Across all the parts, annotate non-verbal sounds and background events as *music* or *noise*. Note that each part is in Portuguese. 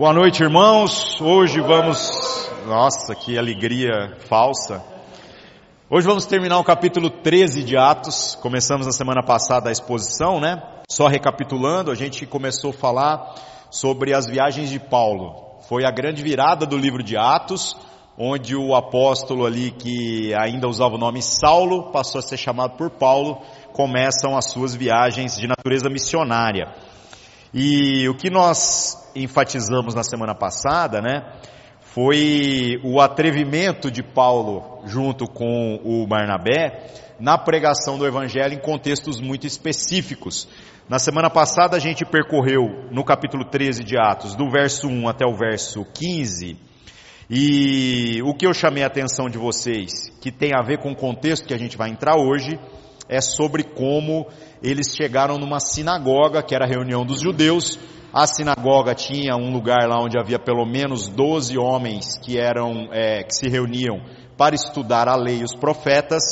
Boa noite, irmãos. Hoje vamos. Nossa, que alegria falsa. Hoje vamos terminar o capítulo 13 de Atos. Começamos na semana passada a exposição, né? Só recapitulando, a gente começou a falar sobre as viagens de Paulo. Foi a grande virada do livro de Atos, onde o apóstolo ali que ainda usava o nome Saulo passou a ser chamado por Paulo, começam as suas viagens de natureza missionária. E o que nós enfatizamos na semana passada, né, foi o atrevimento de Paulo junto com o Barnabé na pregação do evangelho em contextos muito específicos. Na semana passada a gente percorreu no capítulo 13 de Atos, do verso 1 até o verso 15, e o que eu chamei a atenção de vocês, que tem a ver com o contexto que a gente vai entrar hoje, é sobre como eles chegaram numa sinagoga, que era a reunião dos judeus. A sinagoga tinha um lugar lá onde havia pelo menos 12 homens que eram, é, que se reuniam para estudar a lei e os profetas.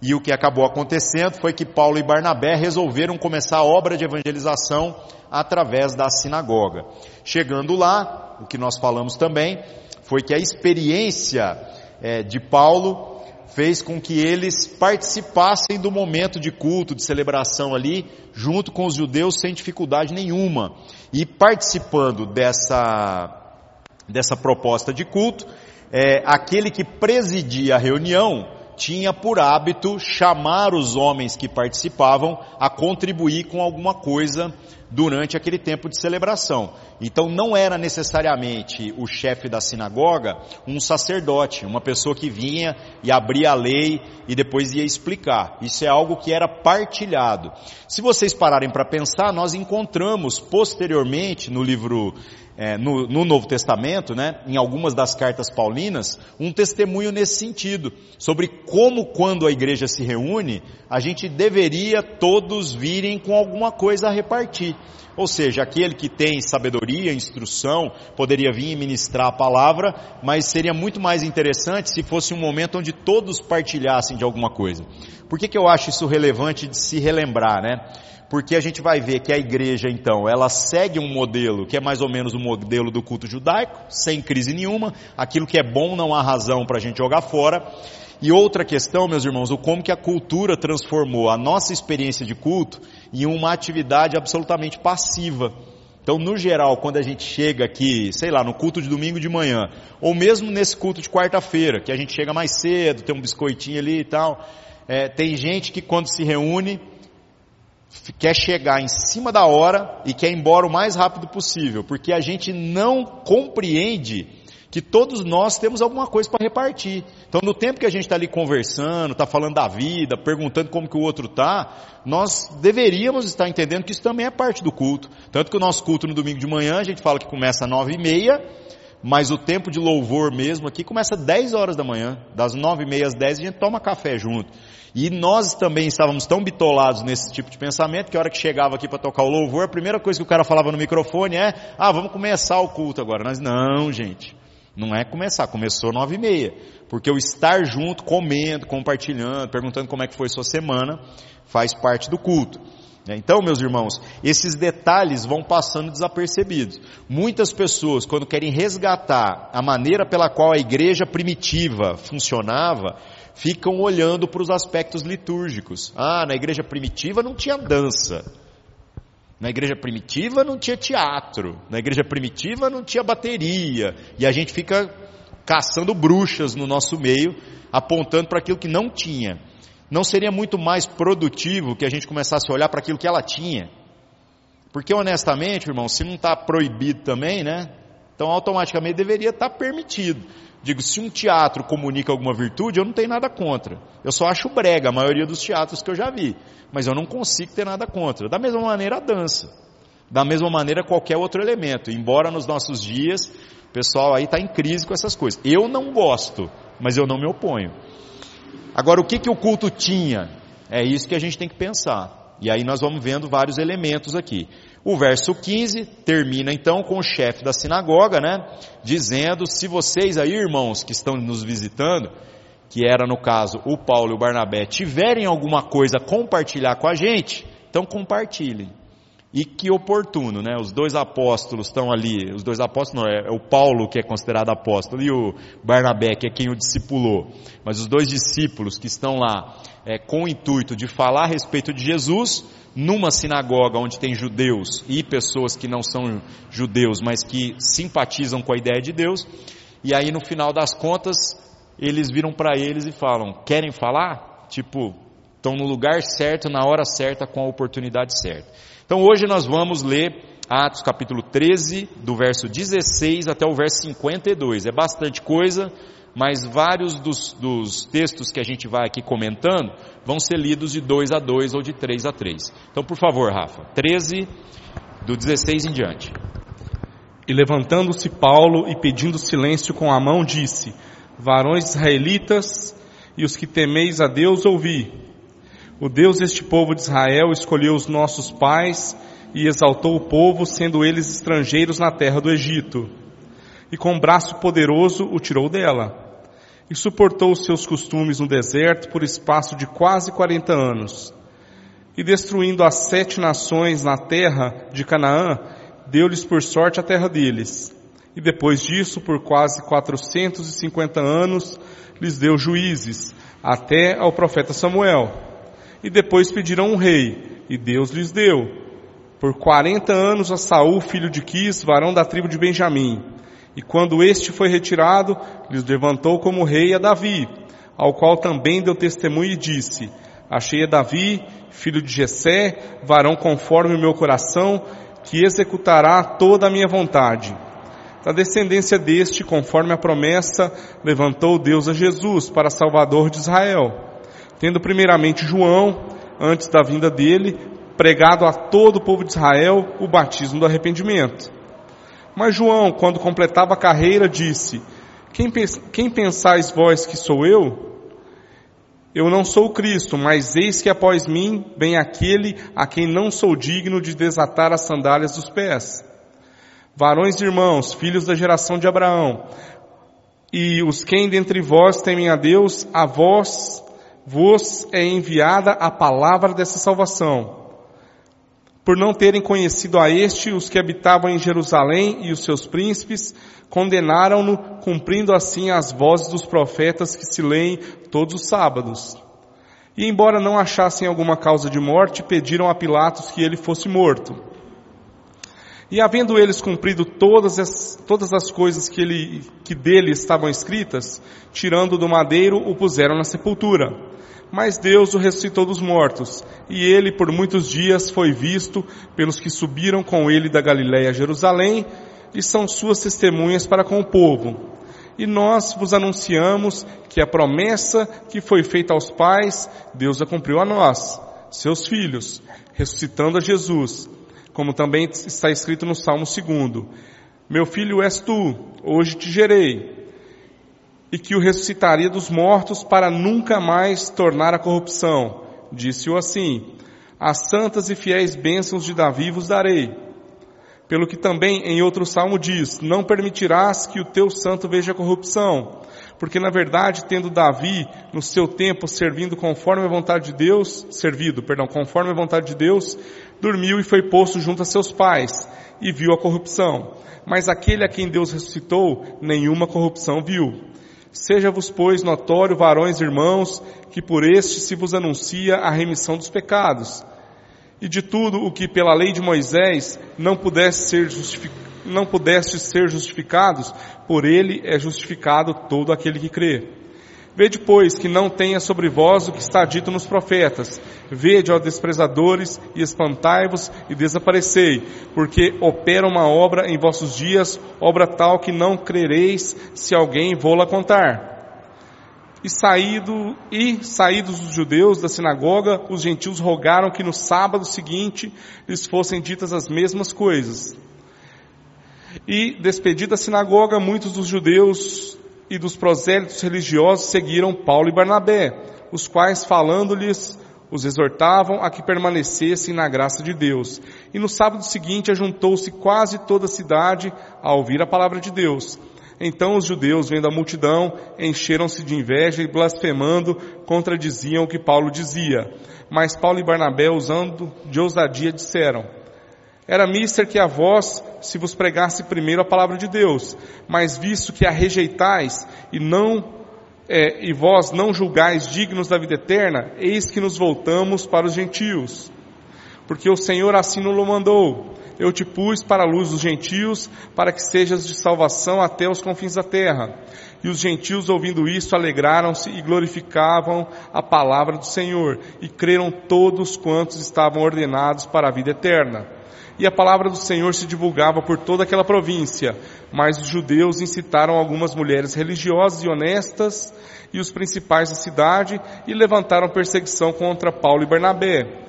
E o que acabou acontecendo foi que Paulo e Barnabé resolveram começar a obra de evangelização através da sinagoga. Chegando lá, o que nós falamos também foi que a experiência é, de Paulo fez com que eles participassem do momento de culto, de celebração ali, junto com os judeus sem dificuldade nenhuma. E participando dessa, dessa proposta de culto, é, aquele que presidia a reunião tinha por hábito chamar os homens que participavam a contribuir com alguma coisa durante aquele tempo de celebração. Então não era necessariamente o chefe da sinagoga um sacerdote, uma pessoa que vinha e abria a lei e depois ia explicar. Isso é algo que era partilhado. Se vocês pararem para pensar, nós encontramos posteriormente no livro é, no, no, Novo Testamento, né, em algumas das cartas paulinas, um testemunho nesse sentido, sobre como quando a igreja se reúne, a gente deveria todos virem com alguma coisa a repartir. Ou seja, aquele que tem sabedoria, instrução, poderia vir e ministrar a palavra, mas seria muito mais interessante se fosse um momento onde todos partilhassem de alguma coisa. Por que, que eu acho isso relevante de se relembrar, né? Porque a gente vai ver que a igreja, então, ela segue um modelo que é mais ou menos o modelo do culto judaico, sem crise nenhuma, aquilo que é bom não há razão para a gente jogar fora. E outra questão, meus irmãos, o como que a cultura transformou a nossa experiência de culto em uma atividade absolutamente passiva. Então, no geral, quando a gente chega aqui, sei lá, no culto de domingo de manhã, ou mesmo nesse culto de quarta-feira, que a gente chega mais cedo, tem um biscoitinho ali e tal, é, tem gente que quando se reúne, quer chegar em cima da hora e quer ir embora o mais rápido possível, porque a gente não compreende que todos nós temos alguma coisa para repartir. Então, no tempo que a gente está ali conversando, está falando da vida, perguntando como que o outro está, nós deveríamos estar entendendo que isso também é parte do culto. Tanto que o nosso culto no domingo de manhã, a gente fala que começa às nove e meia, mas o tempo de louvor mesmo aqui começa às 10 horas da manhã, das nove e meia às 10 a gente toma café junto. E nós também estávamos tão bitolados nesse tipo de pensamento que a hora que chegava aqui para tocar o louvor, a primeira coisa que o cara falava no microfone é, ah, vamos começar o culto agora. Nós, não, gente, não é começar, começou nove e meia. Porque o estar junto, comendo, compartilhando, perguntando como é que foi sua semana, faz parte do culto. Então, meus irmãos, esses detalhes vão passando desapercebidos. Muitas pessoas, quando querem resgatar a maneira pela qual a igreja primitiva funcionava, ficam olhando para os aspectos litúrgicos. Ah, na igreja primitiva não tinha dança. Na igreja primitiva não tinha teatro. Na igreja primitiva não tinha bateria. E a gente fica caçando bruxas no nosso meio, apontando para aquilo que não tinha. Não seria muito mais produtivo que a gente começasse a olhar para aquilo que ela tinha? Porque honestamente, irmão, se não está proibido também, né? Então automaticamente deveria estar tá permitido. Digo, se um teatro comunica alguma virtude, eu não tenho nada contra. Eu só acho brega a maioria dos teatros que eu já vi. Mas eu não consigo ter nada contra. Da mesma maneira a dança. Da mesma maneira qualquer outro elemento. Embora nos nossos dias, o pessoal aí está em crise com essas coisas. Eu não gosto, mas eu não me oponho. Agora, o que, que o culto tinha? É isso que a gente tem que pensar. E aí nós vamos vendo vários elementos aqui. O verso 15 termina então com o chefe da sinagoga, né? Dizendo: se vocês aí, irmãos, que estão nos visitando, que era no caso o Paulo e o Barnabé, tiverem alguma coisa a compartilhar com a gente, então compartilhem. E que oportuno, né? Os dois apóstolos estão ali, os dois apóstolos não, é, é, o Paulo que é considerado apóstolo e o Barnabé que é quem o discipulou. Mas os dois discípulos que estão lá é, com o intuito de falar a respeito de Jesus, numa sinagoga onde tem judeus e pessoas que não são judeus, mas que simpatizam com a ideia de Deus, e aí no final das contas, eles viram para eles e falam, querem falar? Tipo, estão no lugar certo, na hora certa, com a oportunidade certa. Então hoje nós vamos ler Atos capítulo 13, do verso 16 até o verso 52. É bastante coisa, mas vários dos, dos, textos que a gente vai aqui comentando vão ser lidos de 2 a 2 ou de 3 a 3. Então, por favor, Rafa, 13, do 16 em diante. E levantando-se Paulo e pedindo silêncio com a mão, disse: Varões israelitas e os que temeis a Deus, ouvi. O Deus deste povo de Israel escolheu os nossos pais e exaltou o povo, sendo eles estrangeiros na terra do Egito. E com braço poderoso o tirou dela. E suportou os seus costumes no deserto por espaço de quase quarenta anos. E destruindo as sete nações na terra de Canaã, deu-lhes por sorte a terra deles. E depois disso, por quase quatrocentos e cinquenta anos, lhes deu juízes, até ao profeta Samuel e depois pediram um rei, e Deus lhes deu. Por quarenta anos a Saul, filho de Quis, varão da tribo de Benjamim. E quando este foi retirado, lhes levantou como rei a Davi, ao qual também deu testemunho e disse, Achei a Davi, filho de Jessé, varão conforme o meu coração, que executará toda a minha vontade. Da descendência deste, conforme a promessa, levantou Deus a Jesus para Salvador de Israel tendo primeiramente João, antes da vinda dele, pregado a todo o povo de Israel o batismo do arrependimento. Mas João, quando completava a carreira, disse: Quem, quem pensais vós que sou eu? Eu não sou Cristo, mas eis que após mim vem aquele a quem não sou digno de desatar as sandálias dos pés. Varões e irmãos, filhos da geração de Abraão, e os quem dentre vós temem a Deus, a vós vos é enviada a palavra dessa salvação. Por não terem conhecido a este, os que habitavam em Jerusalém e os seus príncipes condenaram-no, cumprindo assim as vozes dos profetas que se leem todos os sábados. E embora não achassem alguma causa de morte, pediram a Pilatos que ele fosse morto. E havendo eles cumprido todas as, todas as coisas que, ele, que dele estavam escritas, tirando do madeiro, o puseram na sepultura. Mas Deus o ressuscitou dos mortos, e ele por muitos dias foi visto pelos que subiram com ele da Galiléia a Jerusalém, e são suas testemunhas para com o povo. E nós vos anunciamos que a promessa que foi feita aos pais, Deus a cumpriu a nós, seus filhos, ressuscitando a Jesus, como também está escrito no Salmo 2. Meu filho és tu, hoje te gerei e que o ressuscitaria dos mortos para nunca mais tornar a corrupção. Disse-o assim: As santas e fiéis bênçãos de Davi vos darei. Pelo que também em outro salmo diz: Não permitirás que o teu santo veja corrupção. Porque na verdade, tendo Davi no seu tempo servindo conforme a vontade de Deus, servido, perdão, conforme a vontade de Deus, dormiu e foi posto junto a seus pais e viu a corrupção. Mas aquele a quem Deus ressuscitou, nenhuma corrupção viu. Seja-vos, pois, notório, varões e irmãos, que por este se vos anuncia a remissão dos pecados. E de tudo o que pela lei de Moisés não pudesse ser não pudeste ser justificados, por ele é justificado todo aquele que crê. Vede, pois, que não tenha sobre vós o que está dito nos profetas. Vede, ó desprezadores, e espantai-vos e desaparecei, porque opera uma obra em vossos dias, obra tal que não crereis se alguém vô-la contar. E saído, e saídos os judeus da sinagoga, os gentios rogaram que no sábado seguinte lhes fossem ditas as mesmas coisas. E, despedida a sinagoga, muitos dos judeus e dos prosélitos religiosos seguiram Paulo e Barnabé, os quais, falando-lhes, os exortavam a que permanecessem na graça de Deus. E no sábado seguinte ajuntou-se quase toda a cidade a ouvir a palavra de Deus. Então os judeus, vendo a multidão, encheram-se de inveja e blasfemando, contradiziam o que Paulo dizia. Mas Paulo e Barnabé, usando de ousadia, disseram, Era mister que a vós se vos pregasse primeiro a palavra de Deus, mas visto que a rejeitais e não é, e vós não julgais dignos da vida eterna, eis que nos voltamos para os gentios. Porque o Senhor assim nos mandou. Eu te pus para a luz dos gentios, para que sejas de salvação até os confins da terra. E os gentios, ouvindo isso, alegraram-se e glorificavam a palavra do Senhor, e creram todos quantos estavam ordenados para a vida eterna. E a palavra do Senhor se divulgava por toda aquela província, mas os judeus incitaram algumas mulheres religiosas e honestas e os principais da cidade e levantaram perseguição contra Paulo e Bernabé.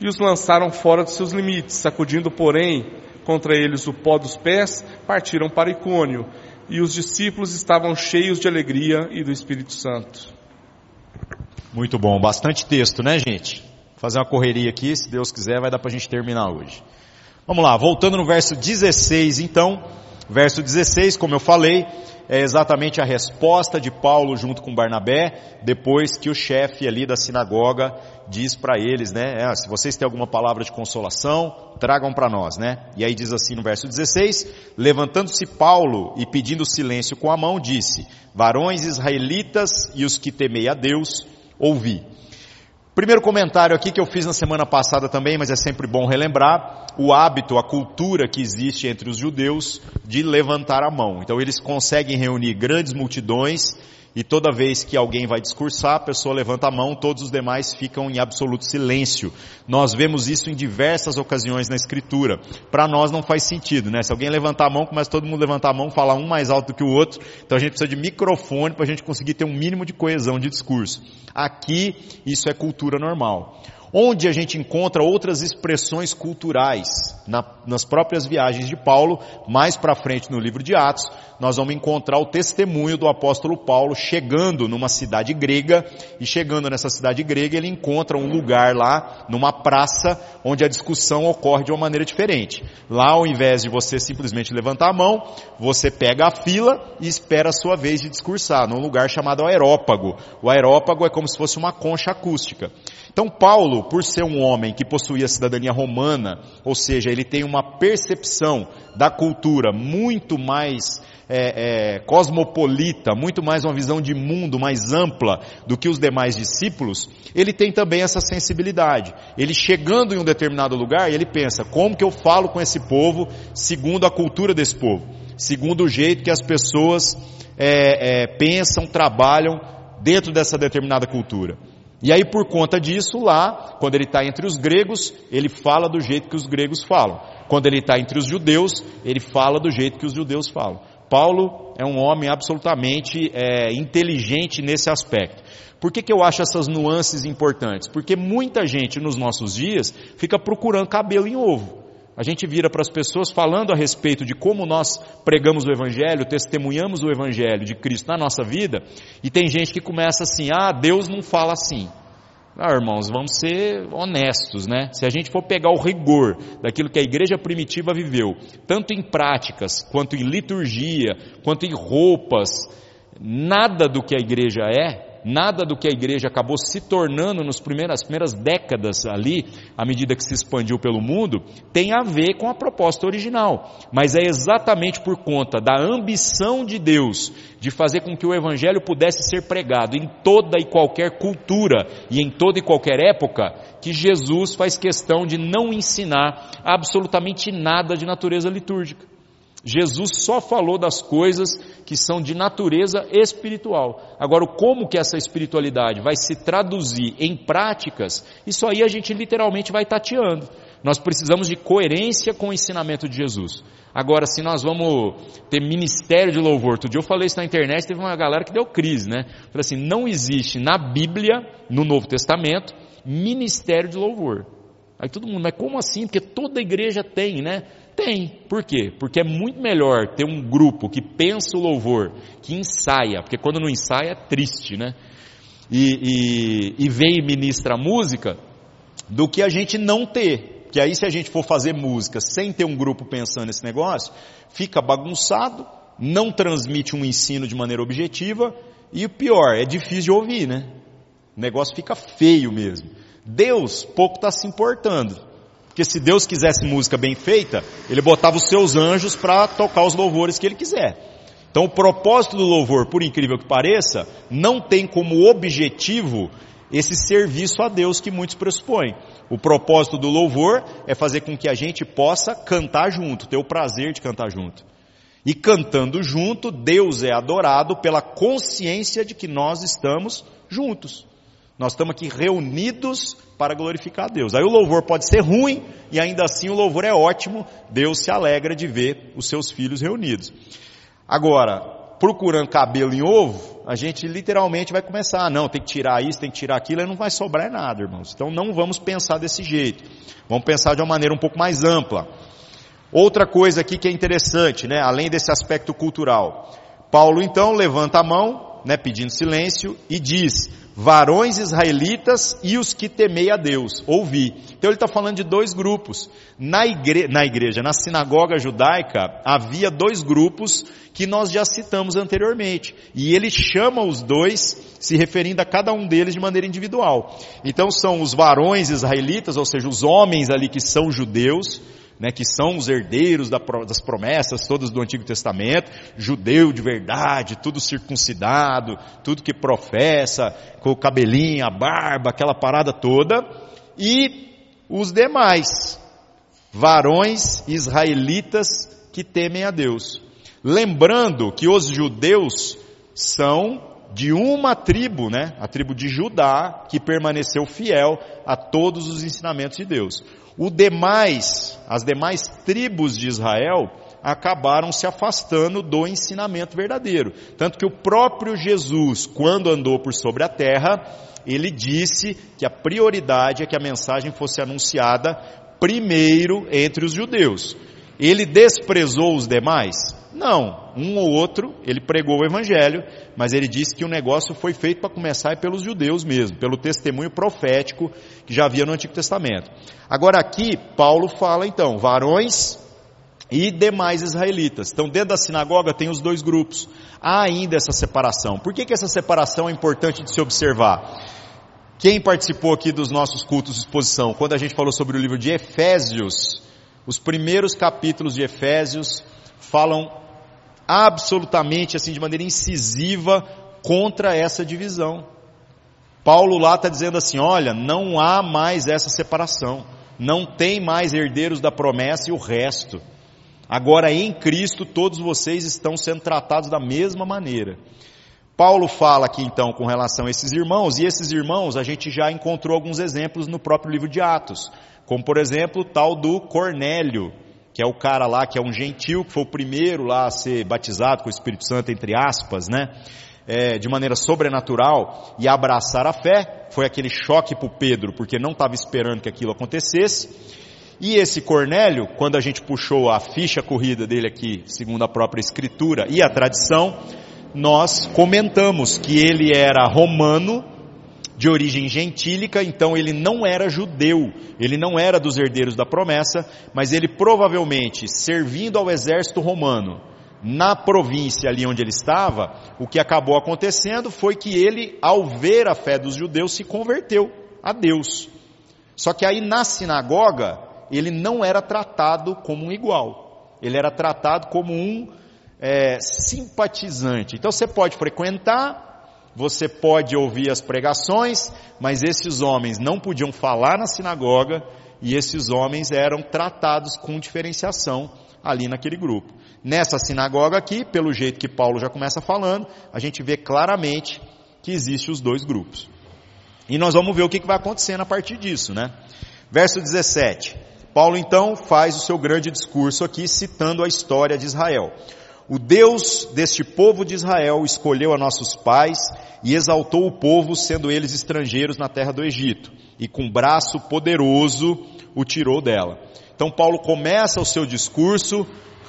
E os lançaram fora dos seus limites, sacudindo, porém, contra eles o pó dos pés, partiram para Icônio. E os discípulos estavam cheios de alegria e do Espírito Santo. Muito bom, bastante texto, né, gente? Fazer uma correria aqui, se Deus quiser, vai dar para a gente terminar hoje. Vamos lá, voltando no verso 16, então, verso 16, como eu falei, é exatamente a resposta de Paulo junto com Barnabé, depois que o chefe ali da sinagoga diz para eles, né, é, se vocês têm alguma palavra de consolação, tragam para nós, né? E aí diz assim no verso 16, levantando-se Paulo e pedindo silêncio com a mão, disse, varões israelitas e os que temei a Deus, ouvi. Primeiro comentário aqui que eu fiz na semana passada também, mas é sempre bom relembrar, o hábito, a cultura que existe entre os judeus de levantar a mão. Então eles conseguem reunir grandes multidões e toda vez que alguém vai discursar, a pessoa levanta a mão, todos os demais ficam em absoluto silêncio. Nós vemos isso em diversas ocasiões na escritura. Para nós não faz sentido, né? Se alguém levantar a mão, começa todo mundo levantar a mão, falar um mais alto do que o outro, então a gente precisa de microfone para a gente conseguir ter um mínimo de coesão de discurso. Aqui, isso é cultura normal onde a gente encontra outras expressões culturais na, nas próprias viagens de Paulo, mais para frente no livro de Atos, nós vamos encontrar o testemunho do apóstolo Paulo chegando numa cidade grega e chegando nessa cidade grega ele encontra um lugar lá, numa praça, onde a discussão ocorre de uma maneira diferente. Lá, ao invés de você simplesmente levantar a mão, você pega a fila e espera a sua vez de discursar, num lugar chamado aerópago. O aerópago é como se fosse uma concha acústica. Então Paulo, por ser um homem que possuía cidadania romana, ou seja, ele tem uma percepção da cultura muito mais é, é, cosmopolita, muito mais uma visão de mundo mais ampla do que os demais discípulos, ele tem também essa sensibilidade. Ele chegando em um determinado lugar, ele pensa, como que eu falo com esse povo segundo a cultura desse povo? Segundo o jeito que as pessoas é, é pensam, trabalham dentro dessa determinada cultura. E aí, por conta disso, lá, quando ele está entre os gregos, ele fala do jeito que os gregos falam. Quando ele está entre os judeus, ele fala do jeito que os judeus falam. Paulo é um homem absolutamente é, inteligente nesse aspecto. Por que, que eu acho essas nuances importantes? Porque muita gente nos nossos dias fica procurando cabelo em ovo. A gente vira para as pessoas falando a respeito de como nós pregamos o Evangelho, testemunhamos o Evangelho de Cristo na nossa vida, e tem gente que começa assim, ah, Deus não fala assim. Ah, irmãos, vamos ser honestos, né? Se a gente for pegar o rigor daquilo que a igreja primitiva viveu, tanto em práticas, quanto em liturgia, quanto em roupas, nada do que a igreja é nada do que a igreja acabou se tornando nas primeiras, primeiras décadas ali, à medida que se expandiu pelo mundo, tem a ver com a proposta original. Mas é exatamente por conta da ambição de Deus de fazer com que o evangelho pudesse ser pregado em toda e qualquer cultura e em toda e qualquer época, que Jesus faz questão de não ensinar absolutamente nada de natureza litúrgica. Jesus só falou das coisas que são de natureza espiritual. Agora, como que essa espiritualidade vai se traduzir em práticas, isso aí a gente literalmente vai tateando. Nós precisamos de coerência com o ensinamento de Jesus. Agora, se nós vamos ter ministério de louvor, outro dia eu falei isso na internet, teve uma galera que deu crise, né? Falei assim, não existe na Bíblia, no Novo Testamento, ministério de louvor. Aí todo mundo, mas como assim? Porque toda igreja tem, né? Tem. Por quê? Porque é muito melhor ter um grupo que pensa o louvor, que ensaia, porque quando não ensaia é triste, né? E, e, e vem e ministra música, do que a gente não ter. Que aí se a gente for fazer música sem ter um grupo pensando nesse negócio, fica bagunçado, não transmite um ensino de maneira objetiva, e o pior, é difícil de ouvir, né? O negócio fica feio mesmo. Deus pouco está se importando. Porque se Deus quisesse música bem feita, ele botava os seus anjos para tocar os louvores que ele quiser. Então o propósito do louvor, por incrível que pareça, não tem como objetivo esse serviço a Deus que muitos pressupõem. O propósito do louvor é fazer com que a gente possa cantar junto, ter o prazer de cantar junto. E cantando junto, Deus é adorado pela consciência de que nós estamos juntos. Nós estamos aqui reunidos para glorificar a Deus. Aí o louvor pode ser ruim e ainda assim o louvor é ótimo. Deus se alegra de ver os seus filhos reunidos. Agora, procurando cabelo em ovo, a gente literalmente vai começar, ah, não, tem que tirar isso, tem que tirar aquilo, e não vai sobrar nada, irmãos. Então não vamos pensar desse jeito. Vamos pensar de uma maneira um pouco mais ampla. Outra coisa aqui que é interessante, né, além desse aspecto cultural. Paulo então levanta a mão, né, pedindo silêncio e diz: varões israelitas e os que temei a Deus, ouvi. Então ele está falando de dois grupos. Na, igre na igreja, na sinagoga judaica, havia dois grupos que nós já citamos anteriormente. E ele chama os dois, se referindo a cada um deles de maneira individual. Então são os varões israelitas, ou seja, os homens ali que são judeus, né, que são os herdeiros das promessas todas do Antigo Testamento, judeu de verdade, tudo circuncidado, tudo que professa, com o cabelinho, a barba, aquela parada toda, e os demais, varões israelitas que temem a Deus. Lembrando que os judeus são de uma tribo, né, a tribo de Judá, que permaneceu fiel a todos os ensinamentos de Deus. O demais, as demais tribos de Israel acabaram se afastando do ensinamento verdadeiro. Tanto que o próprio Jesus, quando andou por sobre a terra, ele disse que a prioridade é que a mensagem fosse anunciada primeiro entre os judeus. Ele desprezou os demais? Não, um ou outro, ele pregou o evangelho, mas ele disse que o negócio foi feito para começar pelos judeus mesmo, pelo testemunho profético que já havia no Antigo Testamento. Agora aqui, Paulo fala então, varões e demais israelitas. Então dentro da sinagoga tem os dois grupos. Há ainda essa separação. Por que, que essa separação é importante de se observar? Quem participou aqui dos nossos cultos de exposição, quando a gente falou sobre o livro de Efésios, os primeiros capítulos de Efésios falam absolutamente, assim, de maneira incisiva contra essa divisão. Paulo lá está dizendo assim: olha, não há mais essa separação, não tem mais herdeiros da promessa e o resto. Agora em Cristo todos vocês estão sendo tratados da mesma maneira. Paulo fala aqui então com relação a esses irmãos, e esses irmãos a gente já encontrou alguns exemplos no próprio livro de Atos, como por exemplo o tal do Cornélio, que é o cara lá que é um gentil, que foi o primeiro lá a ser batizado com o Espírito Santo, entre aspas, né? É, de maneira sobrenatural e abraçar a fé. Foi aquele choque para o Pedro, porque não estava esperando que aquilo acontecesse. E esse Cornélio, quando a gente puxou a ficha corrida dele aqui, segundo a própria escritura e a tradição, nós comentamos que ele era romano, de origem gentílica, então ele não era judeu, ele não era dos herdeiros da promessa, mas ele provavelmente, servindo ao exército romano, na província ali onde ele estava, o que acabou acontecendo foi que ele, ao ver a fé dos judeus, se converteu a Deus. Só que aí na sinagoga, ele não era tratado como um igual, ele era tratado como um é, simpatizante. Então você pode frequentar, você pode ouvir as pregações, mas esses homens não podiam falar na sinagoga e esses homens eram tratados com diferenciação ali naquele grupo. Nessa sinagoga aqui, pelo jeito que Paulo já começa falando, a gente vê claramente que existem os dois grupos. E nós vamos ver o que vai acontecendo a partir disso, né? Verso 17. Paulo então faz o seu grande discurso aqui citando a história de Israel. O Deus deste povo de Israel escolheu a nossos pais e exaltou o povo, sendo eles estrangeiros na terra do Egito, e com braço poderoso o tirou dela. Então Paulo começa o seu discurso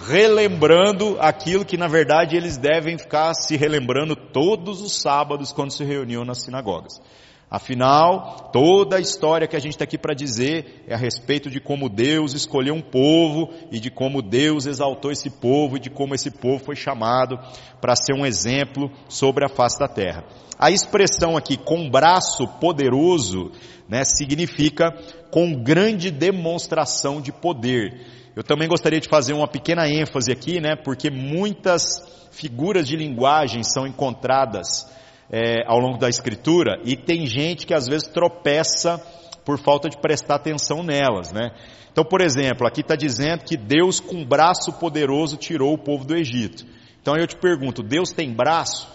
relembrando aquilo que na verdade eles devem ficar se relembrando todos os sábados quando se reuniam nas sinagogas. Afinal, toda a história que a gente está aqui para dizer é a respeito de como Deus escolheu um povo e de como Deus exaltou esse povo e de como esse povo foi chamado para ser um exemplo sobre a face da terra. A expressão aqui com braço poderoso, né, significa com grande demonstração de poder. Eu também gostaria de fazer uma pequena ênfase aqui, né, porque muitas figuras de linguagem são encontradas é, ao longo da escritura e tem gente que às vezes tropeça por falta de prestar atenção nelas, né? Então, por exemplo, aqui está dizendo que Deus com braço poderoso tirou o povo do Egito. Então eu te pergunto, Deus tem braço?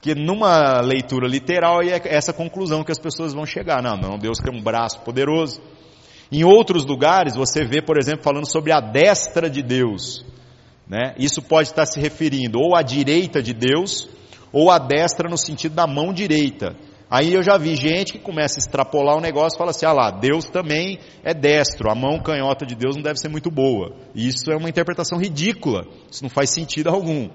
Que numa leitura literal é essa conclusão que as pessoas vão chegar. Não, não, Deus tem um braço poderoso. Em outros lugares você vê, por exemplo, falando sobre a destra de Deus. Né? Isso pode estar se referindo ou à direita de Deus, ou a destra no sentido da mão direita. Aí eu já vi gente que começa a extrapolar o negócio e fala assim, ah lá, Deus também é destro, a mão canhota de Deus não deve ser muito boa. Isso é uma interpretação ridícula, isso não faz sentido algum.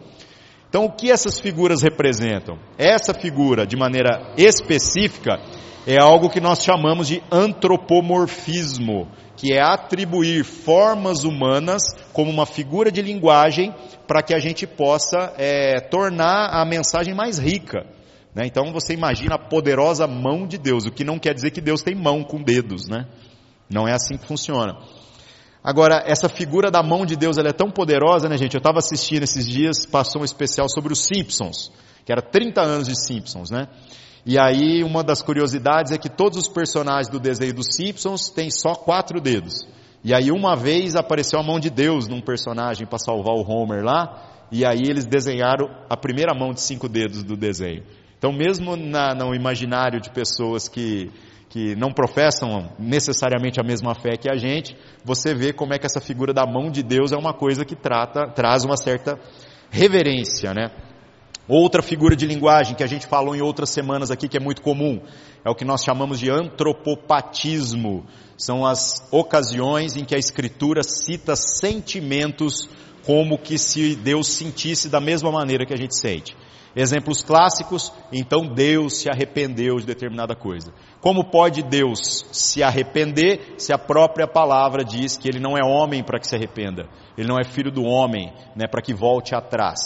Então o que essas figuras representam? Essa figura, de maneira específica, é algo que nós chamamos de antropomorfismo, que é atribuir formas humanas como uma figura de linguagem para que a gente possa é, tornar a mensagem mais rica. Né? Então você imagina a poderosa mão de Deus, o que não quer dizer que Deus tem mão com dedos, né? Não é assim que funciona. Agora, essa figura da mão de Deus, ela é tão poderosa, né, gente? Eu estava assistindo esses dias, passou um especial sobre os Simpsons, que era 30 anos de Simpsons, né? E aí, uma das curiosidades é que todos os personagens do desenho dos Simpsons têm só quatro dedos. E aí, uma vez apareceu a mão de Deus num personagem para salvar o Homer lá, e aí eles desenharam a primeira mão de cinco dedos do desenho. Então, mesmo na, no imaginário de pessoas que, que não professam necessariamente a mesma fé que a gente, você vê como é que essa figura da mão de Deus é uma coisa que trata, traz uma certa reverência, né? Outra figura de linguagem que a gente falou em outras semanas aqui que é muito comum é o que nós chamamos de antropopatismo. São as ocasiões em que a escritura cita sentimentos como que se Deus sentisse da mesma maneira que a gente sente. Exemplos clássicos, então Deus se arrependeu de determinada coisa. Como pode Deus se arrepender se a própria palavra diz que ele não é homem para que se arrependa? Ele não é filho do homem, né, para que volte atrás.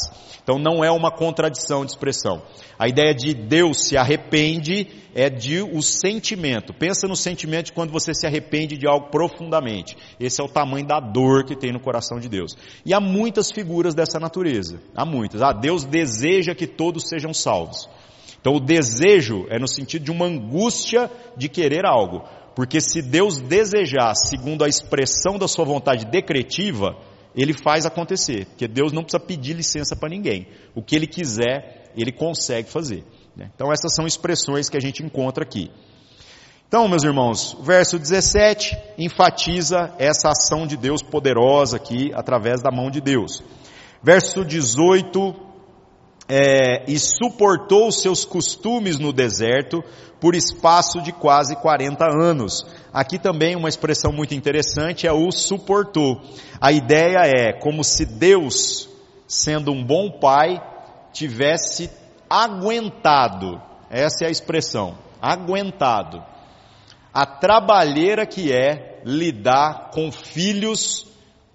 Então não é uma contradição de expressão. A ideia de Deus se arrepende é de o sentimento. Pensa no sentimento de quando você se arrepende de algo profundamente. Esse é o tamanho da dor que tem no coração de Deus. E há muitas figuras dessa natureza. Há muitas. Ah, Deus deseja que todos sejam salvos. Então o desejo é no sentido de uma angústia de querer algo. Porque se Deus desejar, segundo a expressão da sua vontade decretiva, ele faz acontecer, porque Deus não precisa pedir licença para ninguém. O que ele quiser, ele consegue fazer. Né? Então essas são expressões que a gente encontra aqui. Então, meus irmãos, o verso 17 enfatiza essa ação de Deus poderosa aqui, através da mão de Deus. Verso 18, é, e suportou seus costumes no deserto por espaço de quase 40 anos. Aqui também uma expressão muito interessante é o suportou. A ideia é como se Deus, sendo um bom pai, tivesse aguentado, essa é a expressão, aguentado, a trabalheira que é lidar com filhos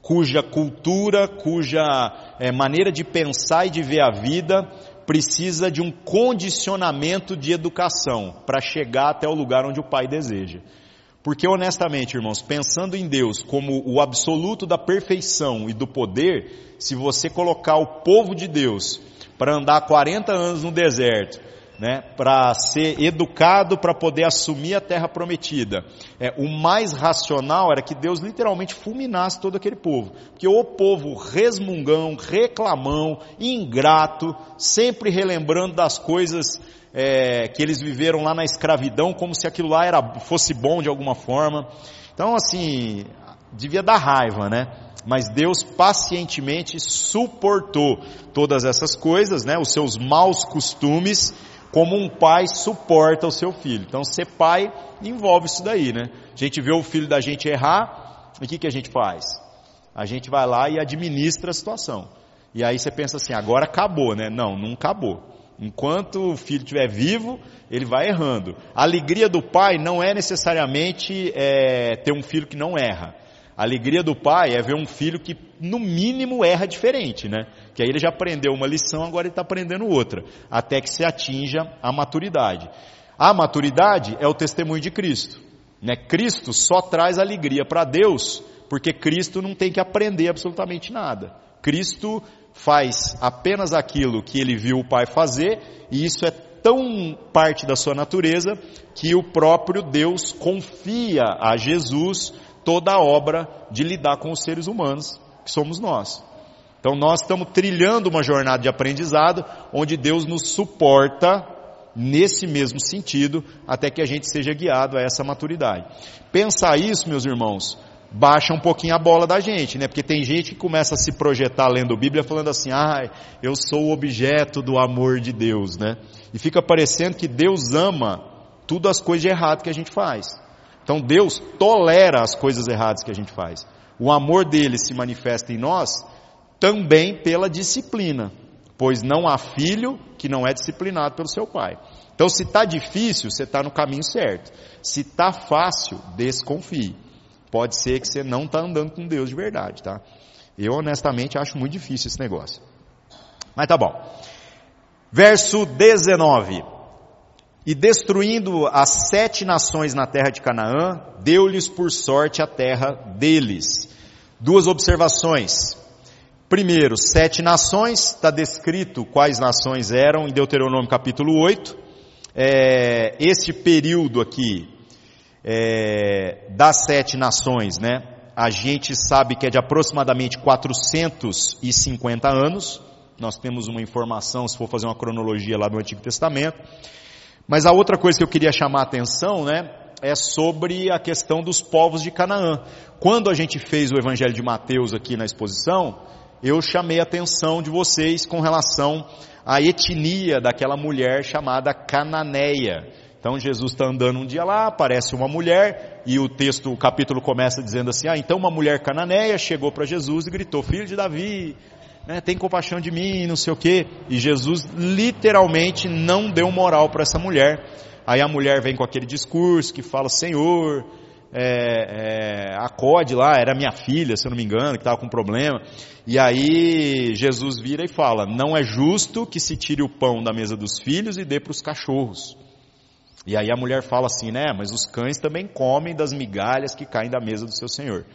cuja cultura, cuja é, maneira de pensar e de ver a vida precisa de um condicionamento de educação para chegar até o lugar onde o pai deseja. Porque honestamente, irmãos, pensando em Deus como o absoluto da perfeição e do poder, se você colocar o povo de Deus para andar 40 anos no deserto, né, para ser educado para poder assumir a terra prometida. É, o mais racional era que Deus literalmente fulminasse todo aquele povo. Porque o povo resmungão, reclamão, ingrato, sempre relembrando das coisas é, que eles viveram lá na escravidão, como se aquilo lá era, fosse bom de alguma forma. Então, assim, devia dar raiva, né? mas Deus pacientemente suportou todas essas coisas, né, os seus maus costumes, como um pai suporta o seu filho. Então, ser pai envolve isso daí, né? A gente vê o filho da gente errar, e o que, que a gente faz? A gente vai lá e administra a situação. E aí você pensa assim, agora acabou, né? Não, não acabou. Enquanto o filho estiver vivo, ele vai errando. A alegria do pai não é necessariamente é, ter um filho que não erra. A alegria do pai é ver um filho que, no mínimo, erra diferente, né? Que aí ele já aprendeu uma lição, agora ele está aprendendo outra, até que se atinja a maturidade. A maturidade é o testemunho de Cristo. Né? Cristo só traz alegria para Deus, porque Cristo não tem que aprender absolutamente nada. Cristo faz apenas aquilo que ele viu o Pai fazer, e isso é tão parte da sua natureza que o próprio Deus confia a Jesus toda a obra de lidar com os seres humanos, que somos nós. Então nós estamos trilhando uma jornada de aprendizado onde Deus nos suporta nesse mesmo sentido até que a gente seja guiado a essa maturidade. Pensar isso, meus irmãos, baixa um pouquinho a bola da gente, né? Porque tem gente que começa a se projetar lendo Bíblia falando assim: "Ah, eu sou o objeto do amor de Deus", né? E fica parecendo que Deus ama tudo as coisas de errado que a gente faz. Então Deus tolera as coisas erradas que a gente faz. O amor dele se manifesta em nós também pela disciplina, pois não há filho que não é disciplinado pelo seu pai. Então, se está difícil, você está no caminho certo. Se está fácil, desconfie. Pode ser que você não está andando com Deus de verdade, tá? Eu honestamente acho muito difícil esse negócio. Mas tá bom. Verso 19. E destruindo as sete nações na terra de Canaã, deu-lhes por sorte a terra deles. Duas observações. Primeiro, sete nações, está descrito quais nações eram em Deuteronômio capítulo 8. É, este período aqui é, das sete nações, né? A gente sabe que é de aproximadamente 450 anos. Nós temos uma informação, se for fazer uma cronologia lá do Antigo Testamento. Mas a outra coisa que eu queria chamar a atenção, né, é sobre a questão dos povos de Canaã. Quando a gente fez o Evangelho de Mateus aqui na exposição, eu chamei a atenção de vocês com relação à etnia daquela mulher chamada Cananeia. Então Jesus está andando um dia lá, aparece uma mulher, e o texto, o capítulo começa dizendo assim, ah, então uma mulher cananeia chegou para Jesus e gritou, filho de Davi, né, tem compaixão de mim, não sei o quê. E Jesus literalmente não deu moral para essa mulher. Aí a mulher vem com aquele discurso que fala, Senhor, é, é, acode lá, era minha filha, se eu não me engano, que estava com problema. E aí Jesus vira e fala, não é justo que se tire o pão da mesa dos filhos e dê para os cachorros. E aí a mulher fala assim, né, mas os cães também comem das migalhas que caem da mesa do seu Senhor.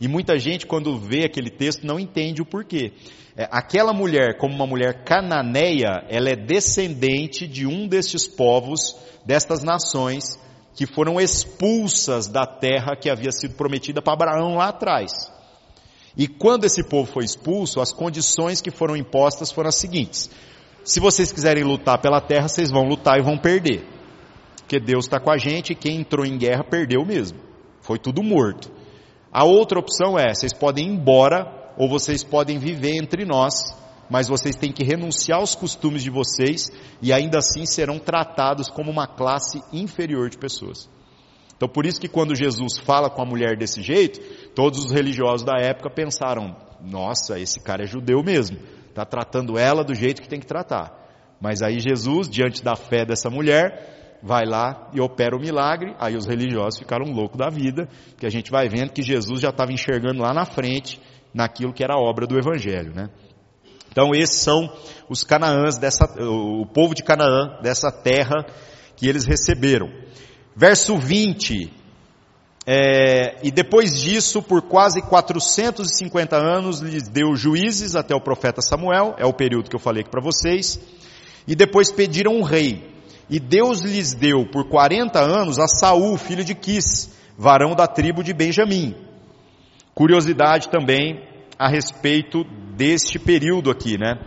E muita gente, quando vê aquele texto, não entende o porquê. É, aquela mulher, como uma mulher cananeia, ela é descendente de um destes povos, destas nações, que foram expulsas da terra que havia sido prometida para Abraão lá atrás. E quando esse povo foi expulso, as condições que foram impostas foram as seguintes: se vocês quiserem lutar pela terra, vocês vão lutar e vão perder. Porque Deus está com a gente e quem entrou em guerra perdeu mesmo. Foi tudo morto. A outra opção é, vocês podem ir embora ou vocês podem viver entre nós, mas vocês têm que renunciar aos costumes de vocês e ainda assim serão tratados como uma classe inferior de pessoas. Então por isso que quando Jesus fala com a mulher desse jeito, todos os religiosos da época pensaram, nossa, esse cara é judeu mesmo, está tratando ela do jeito que tem que tratar. Mas aí Jesus, diante da fé dessa mulher, vai lá e opera o milagre, aí os religiosos ficaram loucos da vida, que a gente vai vendo que Jesus já estava enxergando lá na frente, naquilo que era a obra do Evangelho, né? Então esses são os canaãs dessa, o povo de Canaã, dessa terra que eles receberam. Verso 20, é, e depois disso, por quase 450 anos, lhes deu juízes até o profeta Samuel, é o período que eu falei aqui para vocês, e depois pediram um rei. E Deus lhes deu por 40 anos a Saul, filho de Quis, varão da tribo de Benjamim. Curiosidade também a respeito deste período aqui, né?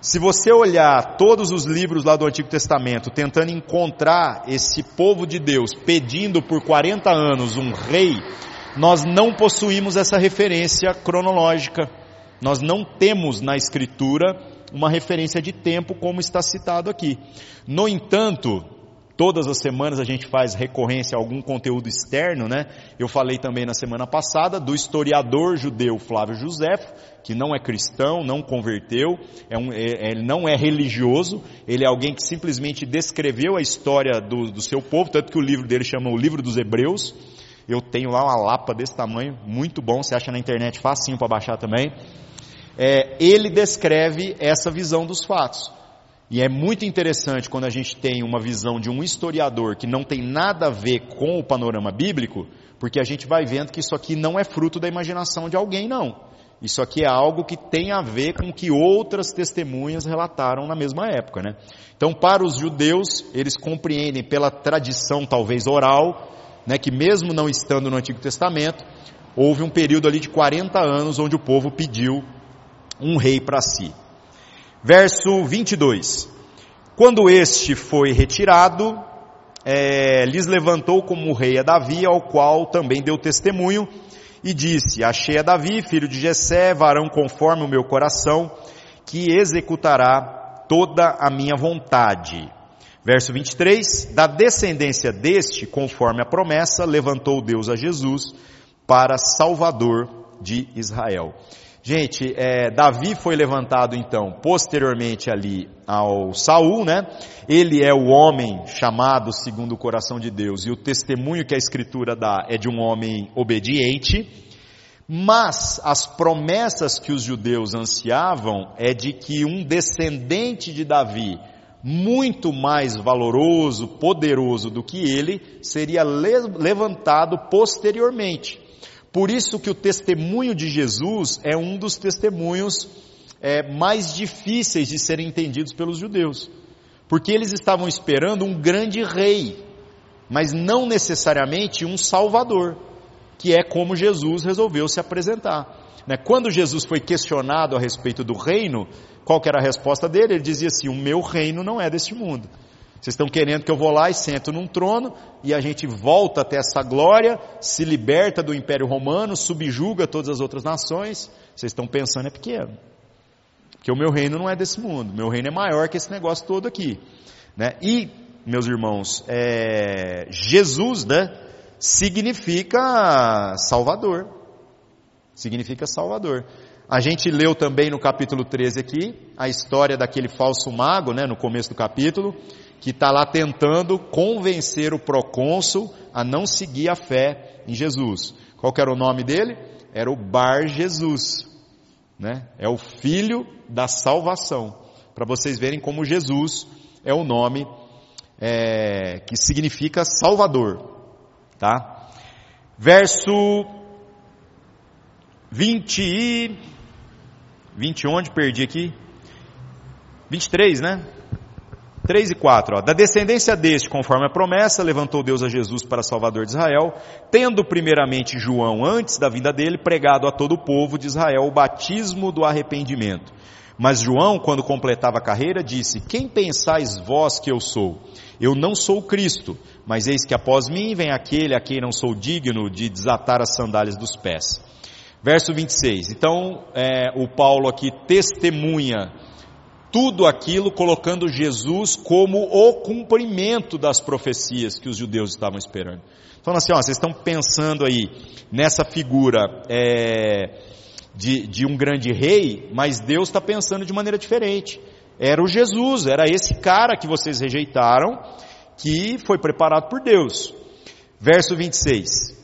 Se você olhar todos os livros lá do Antigo Testamento, tentando encontrar esse povo de Deus pedindo por 40 anos um rei, nós não possuímos essa referência cronológica. Nós não temos na Escritura uma referência de tempo como está citado aqui. No entanto, Todas as semanas a gente faz recorrência a algum conteúdo externo, né? Eu falei também na semana passada do historiador judeu Flávio Josefo, que não é cristão, não converteu, é um, é, ele não é religioso, ele é alguém que simplesmente descreveu a história do, do seu povo, tanto que o livro dele chama o Livro dos Hebreus. Eu tenho lá uma lapa desse tamanho, muito bom, você acha na internet facinho para baixar também. É, ele descreve essa visão dos fatos. E é muito interessante quando a gente tem uma visão de um historiador que não tem nada a ver com o panorama bíblico, porque a gente vai vendo que isso aqui não é fruto da imaginação de alguém, não. Isso aqui é algo que tem a ver com o que outras testemunhas relataram na mesma época, né? Então, para os judeus, eles compreendem pela tradição talvez oral, né, que mesmo não estando no Antigo Testamento, houve um período ali de 40 anos onde o povo pediu um rei para si. Verso 22. Quando este foi retirado, é, lhes levantou como rei a Davi, ao qual também deu testemunho, e disse, achei a Davi, filho de Jessé, varão conforme o meu coração, que executará toda a minha vontade. Verso 23, da descendência deste, conforme a promessa, levantou Deus a Jesus para Salvador de Israel. Gente, é, Davi foi levantado então posteriormente ali ao Saul, né? Ele é o homem chamado segundo o coração de Deus e o testemunho que a Escritura dá é de um homem obediente. Mas as promessas que os judeus ansiavam é de que um descendente de Davi, muito mais valoroso, poderoso do que ele, seria levantado posteriormente. Por isso que o testemunho de Jesus é um dos testemunhos é, mais difíceis de serem entendidos pelos judeus. Porque eles estavam esperando um grande rei, mas não necessariamente um salvador, que é como Jesus resolveu se apresentar. Né? Quando Jesus foi questionado a respeito do reino, qual era a resposta dele? Ele dizia assim: O meu reino não é deste mundo. Vocês estão querendo que eu vou lá e sento num trono e a gente volta até essa glória, se liberta do Império Romano, subjuga todas as outras nações. Vocês estão pensando é pequeno. Porque o meu reino não é desse mundo. Meu reino é maior que esse negócio todo aqui. Né? E, meus irmãos, é, Jesus, né, significa Salvador. Significa Salvador. A gente leu também no capítulo 13 aqui, a história daquele falso mago, né, no começo do capítulo, que está lá tentando convencer o procônsul a não seguir a fé em Jesus. Qual era o nome dele? Era o Bar Jesus, né? É o filho da salvação. Para vocês verem como Jesus é o nome é, que significa Salvador, tá? Verso 20 e 20 onde perdi aqui? 23, né? 3 e 4, ó. Da descendência deste, conforme a promessa, levantou Deus a Jesus para Salvador de Israel, tendo primeiramente João, antes da vinda dele, pregado a todo o povo de Israel o batismo do arrependimento. Mas João, quando completava a carreira, disse, quem pensais vós que eu sou? Eu não sou Cristo, mas eis que após mim vem aquele a quem não sou digno de desatar as sandálias dos pés. Verso 26. Então, é, o Paulo aqui testemunha tudo aquilo colocando Jesus como o cumprimento das profecias que os judeus estavam esperando. Falando assim, ó, vocês estão pensando aí nessa figura é, de, de um grande rei, mas Deus está pensando de maneira diferente. Era o Jesus, era esse cara que vocês rejeitaram, que foi preparado por Deus. Verso 26.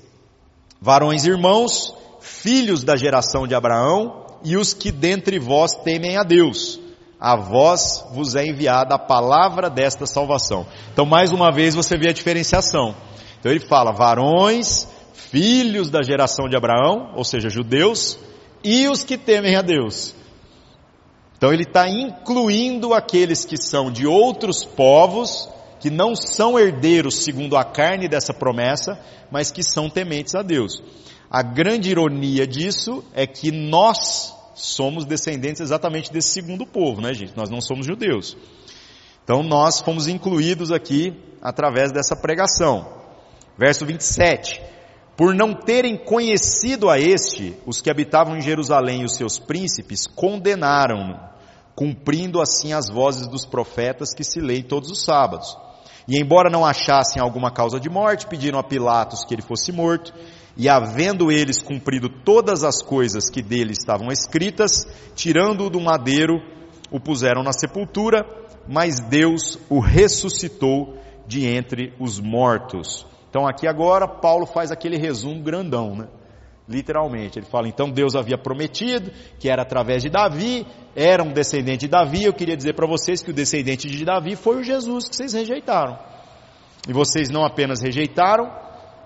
Varões irmãos, filhos da geração de Abraão, e os que dentre vós temem a Deus a vós vos é enviada a palavra desta salvação. Então, mais uma vez, você vê a diferenciação. Então, ele fala: varões, filhos da geração de Abraão, ou seja, judeus, e os que temem a Deus. Então, ele está incluindo aqueles que são de outros povos, que não são herdeiros segundo a carne dessa promessa, mas que são tementes a Deus. A grande ironia disso é que nós, somos descendentes exatamente desse segundo povo, né, gente? Nós não somos judeus. Então nós fomos incluídos aqui através dessa pregação. Verso 27. Por não terem conhecido a este, os que habitavam em Jerusalém e os seus príncipes condenaram-no, cumprindo assim as vozes dos profetas que se leem todos os sábados. E embora não achassem alguma causa de morte, pediram a Pilatos que ele fosse morto. E havendo eles cumprido todas as coisas que dele estavam escritas, tirando-o do madeiro, o puseram na sepultura, mas Deus o ressuscitou de entre os mortos. Então aqui agora Paulo faz aquele resumo grandão, né? Literalmente, ele fala, então Deus havia prometido que era através de Davi, era um descendente de Davi, eu queria dizer para vocês que o descendente de Davi foi o Jesus que vocês rejeitaram. E vocês não apenas rejeitaram,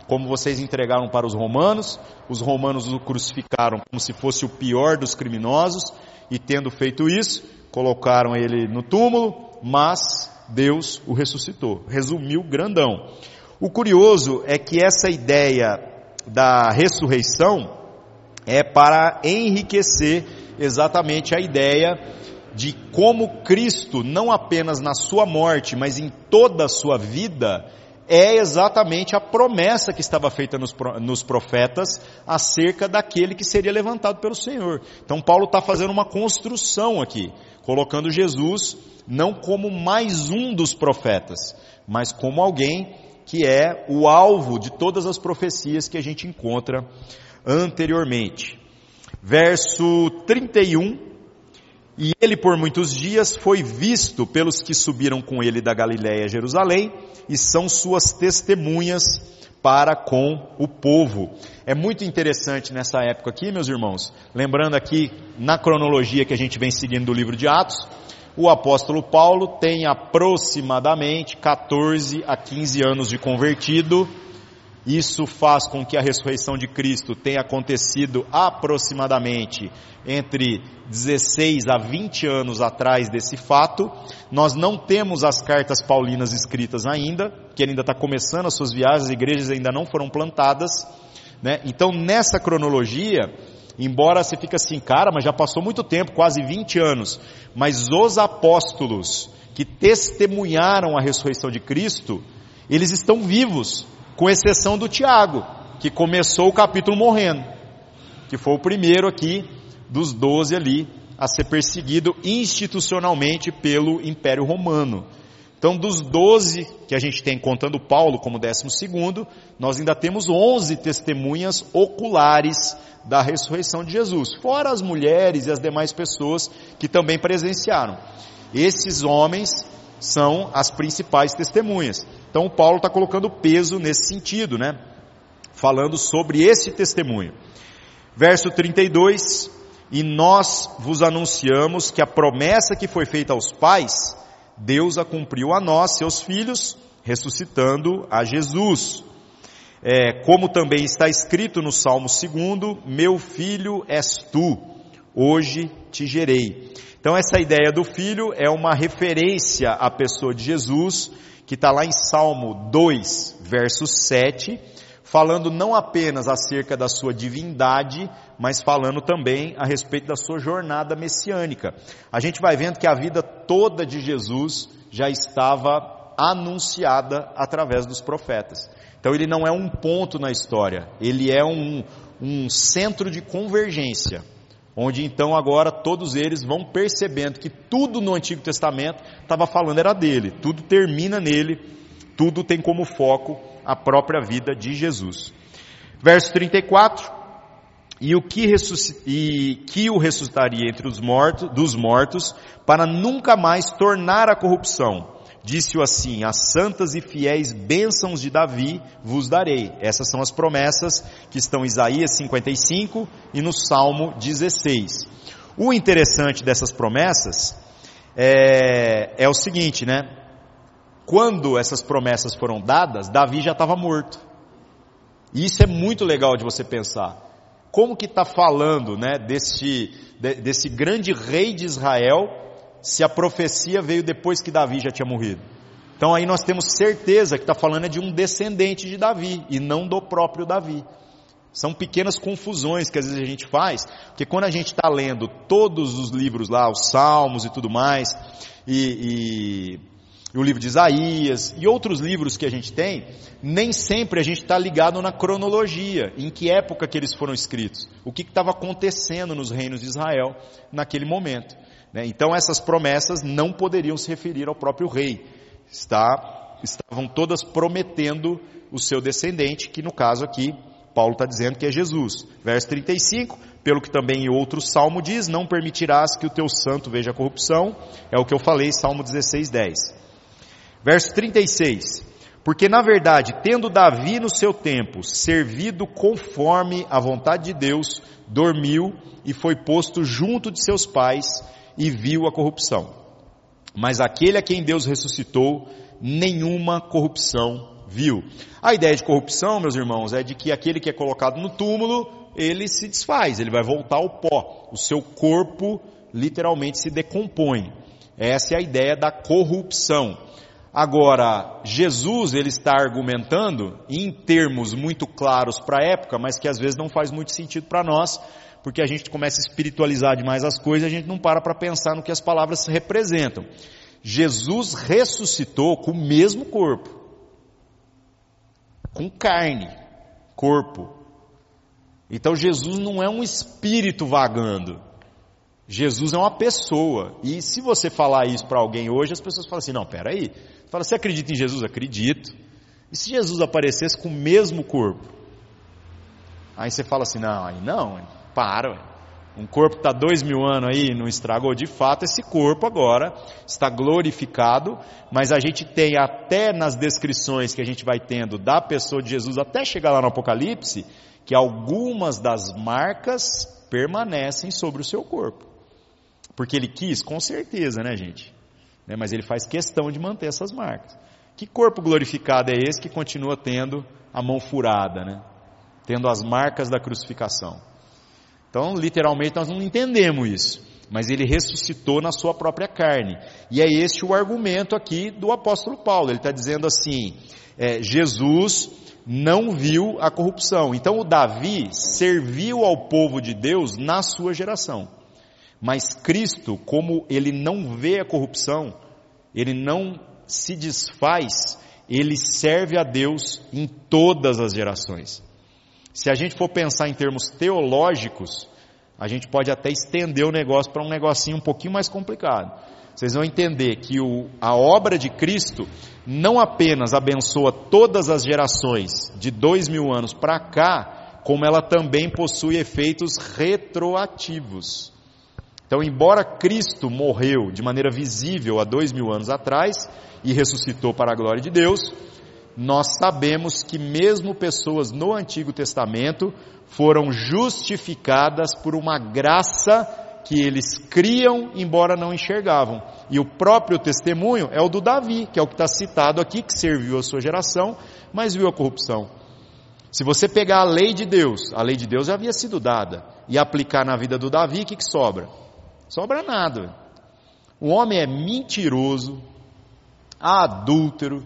como vocês entregaram para os romanos, os romanos o crucificaram como se fosse o pior dos criminosos, e tendo feito isso, colocaram ele no túmulo, mas Deus o ressuscitou. Resumiu grandão. O curioso é que essa ideia da ressurreição é para enriquecer exatamente a ideia de como Cristo, não apenas na sua morte, mas em toda a sua vida, é exatamente a promessa que estava feita nos, profetas acerca daquele que seria levantado pelo Senhor. Então Paulo está fazendo uma construção aqui, colocando Jesus não como mais um dos profetas, mas como alguém que é o alvo de todas as profecias que a gente encontra anteriormente. Verso 31, e ele por muitos dias foi visto pelos que subiram com ele da Galiléia a Jerusalém, e são suas testemunhas para com o povo. É muito interessante nessa época aqui, meus irmãos, lembrando aqui na cronologia que a gente vem seguindo do livro de Atos, o apóstolo Paulo tem aproximadamente 14 a 15 anos de convertido. Isso faz com que a ressurreição de Cristo tenha acontecido aproximadamente entre 16 a 20 anos atrás desse fato. Nós não temos as cartas paulinas escritas ainda, que ele ainda está começando as suas viagens, as igrejas ainda não foram plantadas. Né? Então, nessa cronologia, Embora você fique assim, cara, mas já passou muito tempo, quase 20 anos. Mas os apóstolos que testemunharam a ressurreição de Cristo, eles estão vivos, com exceção do Tiago, que começou o capítulo morrendo, que foi o primeiro aqui dos doze ali a ser perseguido institucionalmente pelo Império Romano. Então, dos doze que a gente tem, contando Paulo como décimo segundo, nós ainda temos onze testemunhas oculares da ressurreição de Jesus, fora as mulheres e as demais pessoas que também presenciaram. Esses homens são as principais testemunhas. Então, Paulo está colocando peso nesse sentido, né? Falando sobre esse testemunho. Verso 32, e nós vos anunciamos que a promessa que foi feita aos pais, Deus a cumpriu a nós, seus filhos, ressuscitando a Jesus. É, como também está escrito no Salmo 2, meu filho és tu, hoje te gerei. Então essa ideia do filho é uma referência à pessoa de Jesus, que está lá em Salmo 2, verso 7, falando não apenas acerca da sua divindade, mas falando também a respeito da sua jornada messiânica. A gente vai vendo que a vida toda de Jesus já estava anunciada através dos profetas. Então ele não é um ponto na história, ele é um, um centro de convergência, onde então agora todos eles vão percebendo que tudo no Antigo Testamento estava falando era dele, tudo termina nele, tudo tem como foco a própria vida de Jesus. Verso 34, e o que, e que o ressuscitaria entre os mortos, dos mortos, para nunca mais tornar a corrupção. Disse-o assim, as santas e fiéis bênçãos de Davi vos darei. Essas são as promessas que estão em Isaías 55 e no Salmo 16. O interessante dessas promessas é, é o seguinte, né? quando essas promessas foram dadas, Davi já estava morto. E isso é muito legal de você pensar. Como que está falando, né, desse, desse grande rei de Israel, se a profecia veio depois que Davi já tinha morrido? Então aí nós temos certeza que está falando de um descendente de Davi e não do próprio Davi. São pequenas confusões que às vezes a gente faz, porque quando a gente está lendo todos os livros lá, os Salmos e tudo mais, e, e o livro de Isaías e outros livros que a gente tem, nem sempre a gente está ligado na cronologia, em que época que eles foram escritos, o que estava acontecendo nos reinos de Israel naquele momento. Né? Então essas promessas não poderiam se referir ao próprio rei, está estavam todas prometendo o seu descendente, que no caso aqui, Paulo está dizendo que é Jesus. Verso 35, pelo que também em outro salmo diz, não permitirás que o teu santo veja a corrupção, é o que eu falei, Salmo 16, 10. Verso 36, porque na verdade, tendo Davi no seu tempo servido conforme a vontade de Deus, dormiu e foi posto junto de seus pais e viu a corrupção. Mas aquele a quem Deus ressuscitou, nenhuma corrupção viu. A ideia de corrupção, meus irmãos, é de que aquele que é colocado no túmulo, ele se desfaz, ele vai voltar ao pó. O seu corpo literalmente se decompõe. Essa é a ideia da corrupção. Agora, Jesus ele está argumentando em termos muito claros para a época, mas que às vezes não faz muito sentido para nós, porque a gente começa a espiritualizar demais as coisas a gente não para para pensar no que as palavras representam. Jesus ressuscitou com o mesmo corpo, com carne, corpo. Então Jesus não é um espírito vagando. Jesus é uma pessoa. E se você falar isso para alguém hoje, as pessoas falam assim: não, peraí. Fala, você acredita em Jesus? Acredito. E se Jesus aparecesse com o mesmo corpo? Aí você fala assim: não, aí não. Para. Um corpo está dois mil anos aí, não estragou. De fato, esse corpo agora está glorificado, mas a gente tem até nas descrições que a gente vai tendo da pessoa de Jesus, até chegar lá no Apocalipse, que algumas das marcas permanecem sobre o seu corpo. Porque ele quis, com certeza, né, gente? Né, mas ele faz questão de manter essas marcas. Que corpo glorificado é esse que continua tendo a mão furada, né? Tendo as marcas da crucificação. Então, literalmente, nós não entendemos isso. Mas ele ressuscitou na sua própria carne. E é este o argumento aqui do apóstolo Paulo. Ele está dizendo assim: é, Jesus não viu a corrupção. Então, o Davi serviu ao povo de Deus na sua geração. Mas Cristo, como ele não vê a corrupção, ele não se desfaz, ele serve a Deus em todas as gerações. Se a gente for pensar em termos teológicos, a gente pode até estender o negócio para um negocinho um pouquinho mais complicado. Vocês vão entender que o, a obra de Cristo não apenas abençoa todas as gerações de dois mil anos para cá, como ela também possui efeitos retroativos. Então, embora Cristo morreu de maneira visível há dois mil anos atrás e ressuscitou para a glória de Deus, nós sabemos que mesmo pessoas no Antigo Testamento foram justificadas por uma graça que eles criam, embora não enxergavam. E o próprio testemunho é o do Davi, que é o que está citado aqui, que serviu a sua geração, mas viu a corrupção. Se você pegar a lei de Deus, a lei de Deus já havia sido dada, e aplicar na vida do Davi, o que, que sobra? Sobra nada. O homem é mentiroso, adúltero,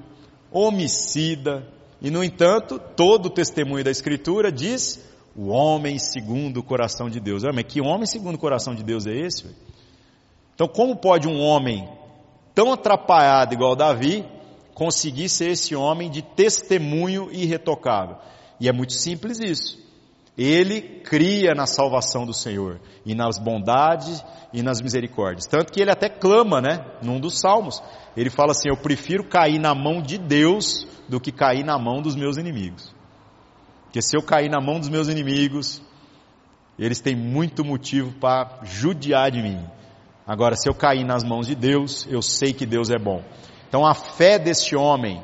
homicida, e no entanto, todo o testemunho da Escritura diz o homem segundo o coração de Deus. Ah, mas que homem segundo o coração de Deus é esse? Então, como pode um homem tão atrapalhado igual Davi conseguir ser esse homem de testemunho irretocável? E é muito simples isso. Ele cria na salvação do Senhor e nas bondades e nas misericórdias. Tanto que ele até clama, né, num dos salmos. Ele fala assim: Eu prefiro cair na mão de Deus do que cair na mão dos meus inimigos. Porque se eu cair na mão dos meus inimigos, eles têm muito motivo para judiar de mim. Agora, se eu cair nas mãos de Deus, eu sei que Deus é bom. Então, a fé deste homem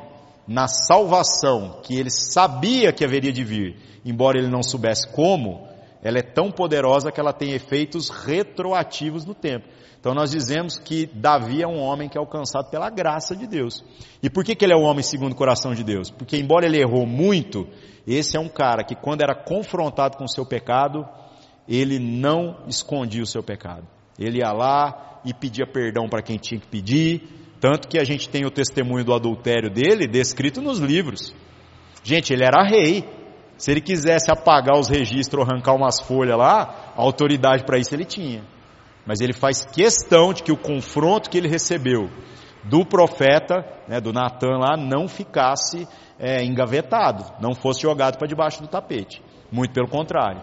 na salvação, que ele sabia que haveria de vir, embora ele não soubesse como, ela é tão poderosa que ela tem efeitos retroativos no tempo. Então nós dizemos que Davi é um homem que é alcançado pela graça de Deus. E por que, que ele é um homem segundo o coração de Deus? Porque embora ele errou muito, esse é um cara que quando era confrontado com o seu pecado, ele não escondia o seu pecado. Ele ia lá e pedia perdão para quem tinha que pedir, tanto que a gente tem o testemunho do adultério dele descrito nos livros. Gente, ele era rei. Se ele quisesse apagar os registros ou arrancar umas folhas lá, a autoridade para isso ele tinha. Mas ele faz questão de que o confronto que ele recebeu do profeta, né, do Natan lá, não ficasse é, engavetado, não fosse jogado para debaixo do tapete. Muito pelo contrário.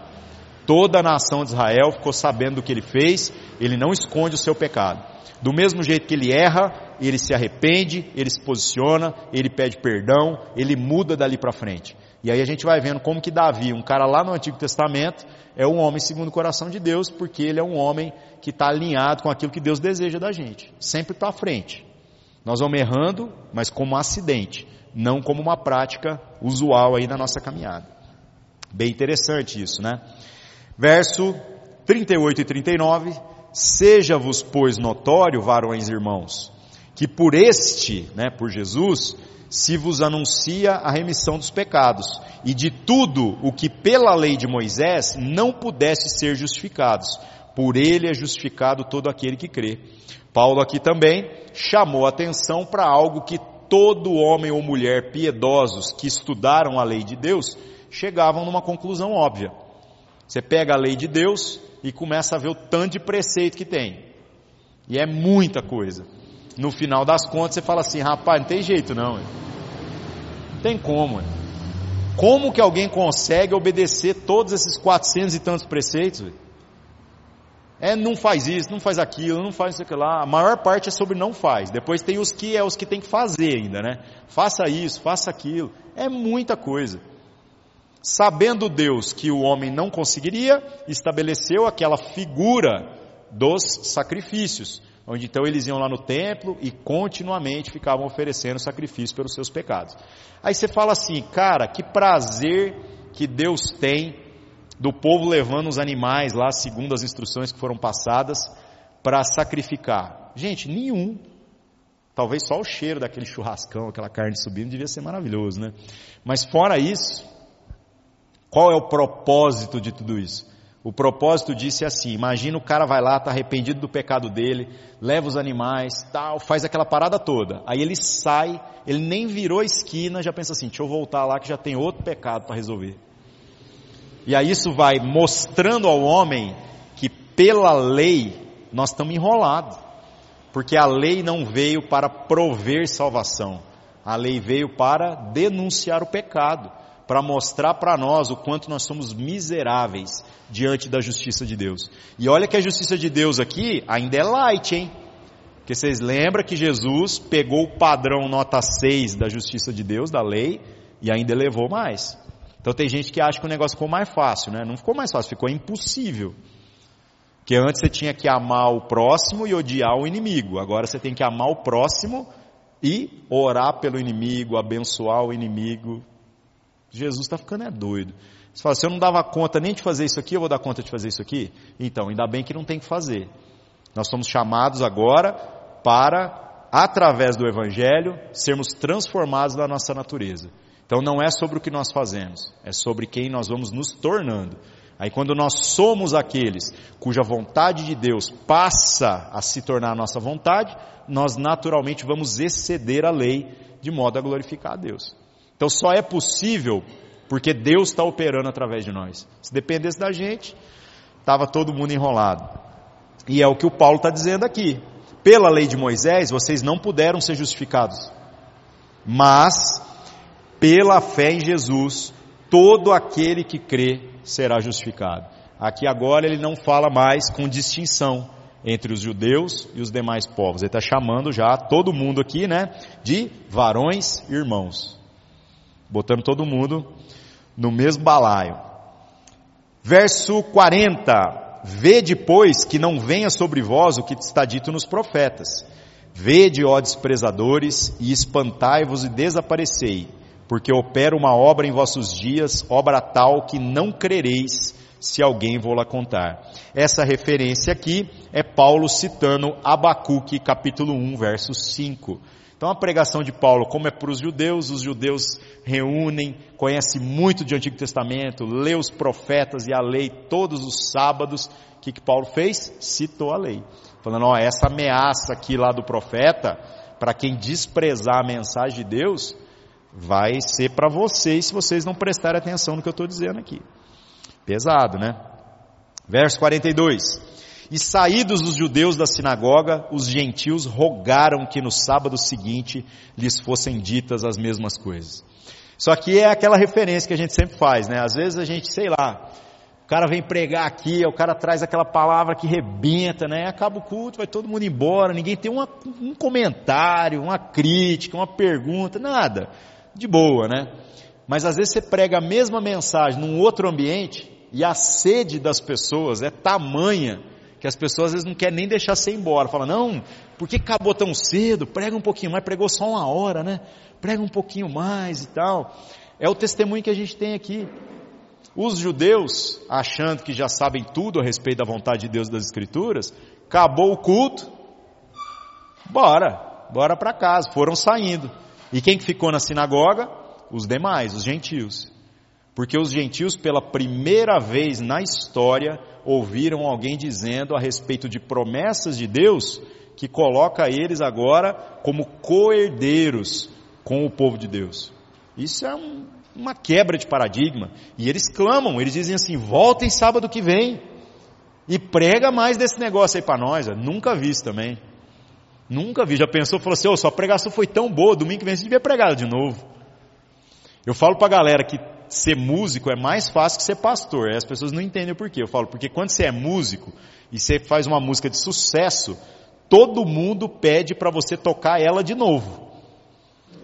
Toda a nação de Israel ficou sabendo do que ele fez, ele não esconde o seu pecado. Do mesmo jeito que ele erra, ele se arrepende, ele se posiciona, ele pede perdão, ele muda dali para frente. E aí a gente vai vendo como que Davi, um cara lá no Antigo Testamento, é um homem segundo o coração de Deus, porque ele é um homem que está alinhado com aquilo que Deus deseja da gente. Sempre à frente. Nós vamos errando, mas como um acidente, não como uma prática usual aí na nossa caminhada. Bem interessante isso, né? Verso 38 e 39, seja-vos, pois, notório, varões e irmãos, que por este, né, por Jesus, se vos anuncia a remissão dos pecados, e de tudo o que pela lei de Moisés não pudesse ser justificados, por ele é justificado todo aquele que crê. Paulo aqui também chamou atenção para algo que todo homem ou mulher piedosos que estudaram a lei de Deus chegavam numa conclusão óbvia. Você pega a lei de Deus e começa a ver o tanto de preceito que tem. E é muita coisa. No final das contas você fala assim, rapaz, não tem jeito não. Não tem como. Como que alguém consegue obedecer todos esses 400 e tantos preceitos? É, não faz isso, não faz aquilo, não faz isso aqui lá. A maior parte é sobre não faz. Depois tem os que é os que tem que fazer ainda, né? Faça isso, faça aquilo. É muita coisa. Sabendo Deus que o homem não conseguiria, estabeleceu aquela figura dos sacrifícios, onde então eles iam lá no templo e continuamente ficavam oferecendo sacrifício pelos seus pecados. Aí você fala assim, cara, que prazer que Deus tem do povo levando os animais lá, segundo as instruções que foram passadas, para sacrificar. Gente, nenhum. Talvez só o cheiro daquele churrascão, aquela carne subindo, devia ser maravilhoso, né? Mas fora isso, qual é o propósito de tudo isso? O propósito disso é assim: imagina o cara vai lá, está arrependido do pecado dele, leva os animais, tal, faz aquela parada toda. Aí ele sai, ele nem virou a esquina, já pensa assim: deixa eu voltar lá que já tem outro pecado para resolver. E aí isso vai mostrando ao homem que pela lei nós estamos enrolados. Porque a lei não veio para prover salvação. A lei veio para denunciar o pecado para mostrar para nós o quanto nós somos miseráveis diante da justiça de Deus. E olha que a justiça de Deus aqui ainda é light, hein? Porque vocês lembram que Jesus pegou o padrão nota 6 da justiça de Deus, da lei, e ainda elevou mais. Então tem gente que acha que o negócio ficou mais fácil, né? Não ficou mais fácil, ficou impossível. Que antes você tinha que amar o próximo e odiar o inimigo. Agora você tem que amar o próximo e orar pelo inimigo, abençoar o inimigo, Jesus está ficando é doido. Você fala, se eu não dava conta nem de fazer isso aqui, eu vou dar conta de fazer isso aqui? Então, ainda bem que não tem que fazer. Nós somos chamados agora para, através do Evangelho, sermos transformados na nossa natureza. Então não é sobre o que nós fazemos, é sobre quem nós vamos nos tornando. Aí quando nós somos aqueles cuja vontade de Deus passa a se tornar a nossa vontade, nós naturalmente vamos exceder a lei de modo a glorificar a Deus. Então só é possível porque Deus está operando através de nós. Se dependesse da gente, estava todo mundo enrolado. E é o que o Paulo está dizendo aqui. Pela lei de Moisés, vocês não puderam ser justificados. Mas, pela fé em Jesus, todo aquele que crê será justificado. Aqui agora ele não fala mais com distinção entre os judeus e os demais povos. Ele está chamando já todo mundo aqui, né, de varões irmãos botando todo mundo no mesmo balaio. Verso 40: Vede, pois, que não venha sobre vós o que está dito nos profetas. Vede, ó desprezadores, e espantai-vos e desaparecei, porque opera uma obra em vossos dias, obra tal que não crereis, se alguém vou lá contar. Essa referência aqui é Paulo citando Abacuque, capítulo 1, verso 5. Então a pregação de Paulo, como é para os judeus, os judeus reúnem, conhecem muito de Antigo Testamento, lê os profetas e a lei todos os sábados. O que, que Paulo fez? Citou a lei. Falando, ó, essa ameaça aqui lá do profeta, para quem desprezar a mensagem de Deus, vai ser para vocês se vocês não prestarem atenção no que eu estou dizendo aqui. Pesado, né? Verso 42. E saídos os judeus da sinagoga, os gentios rogaram que no sábado seguinte lhes fossem ditas as mesmas coisas. Só que é aquela referência que a gente sempre faz, né? Às vezes a gente, sei lá, O cara vem pregar aqui, o cara traz aquela palavra que rebenta, né? Acaba o culto, vai todo mundo embora, ninguém tem uma, um comentário, uma crítica, uma pergunta, nada. De boa, né? Mas às vezes você prega a mesma mensagem num outro ambiente e a sede das pessoas é tamanha que as pessoas às vezes não querem nem deixar você ir embora. Fala, não, por que acabou tão cedo? Prega um pouquinho mais, pregou só uma hora, né? Prega um pouquinho mais e tal. É o testemunho que a gente tem aqui. Os judeus, achando que já sabem tudo a respeito da vontade de Deus das Escrituras, acabou o culto, bora, bora para casa, foram saindo. E quem que ficou na sinagoga? Os demais, os gentios. Porque os gentios, pela primeira vez na história, ouviram alguém dizendo a respeito de promessas de Deus que coloca eles agora como coerdeiros com o povo de Deus. Isso é um, uma quebra de paradigma. E eles clamam, eles dizem assim: voltem sábado que vem e prega mais desse negócio aí para nós. Eu nunca vi isso também. Nunca vi. Já pensou, falou assim: oh, sua pregação foi tão boa, domingo que vem você devia pregar de novo. Eu falo para a galera que ser músico é mais fácil que ser pastor. As pessoas não entendem o porquê. Eu falo, porque quando você é músico e você faz uma música de sucesso, todo mundo pede para você tocar ela de novo.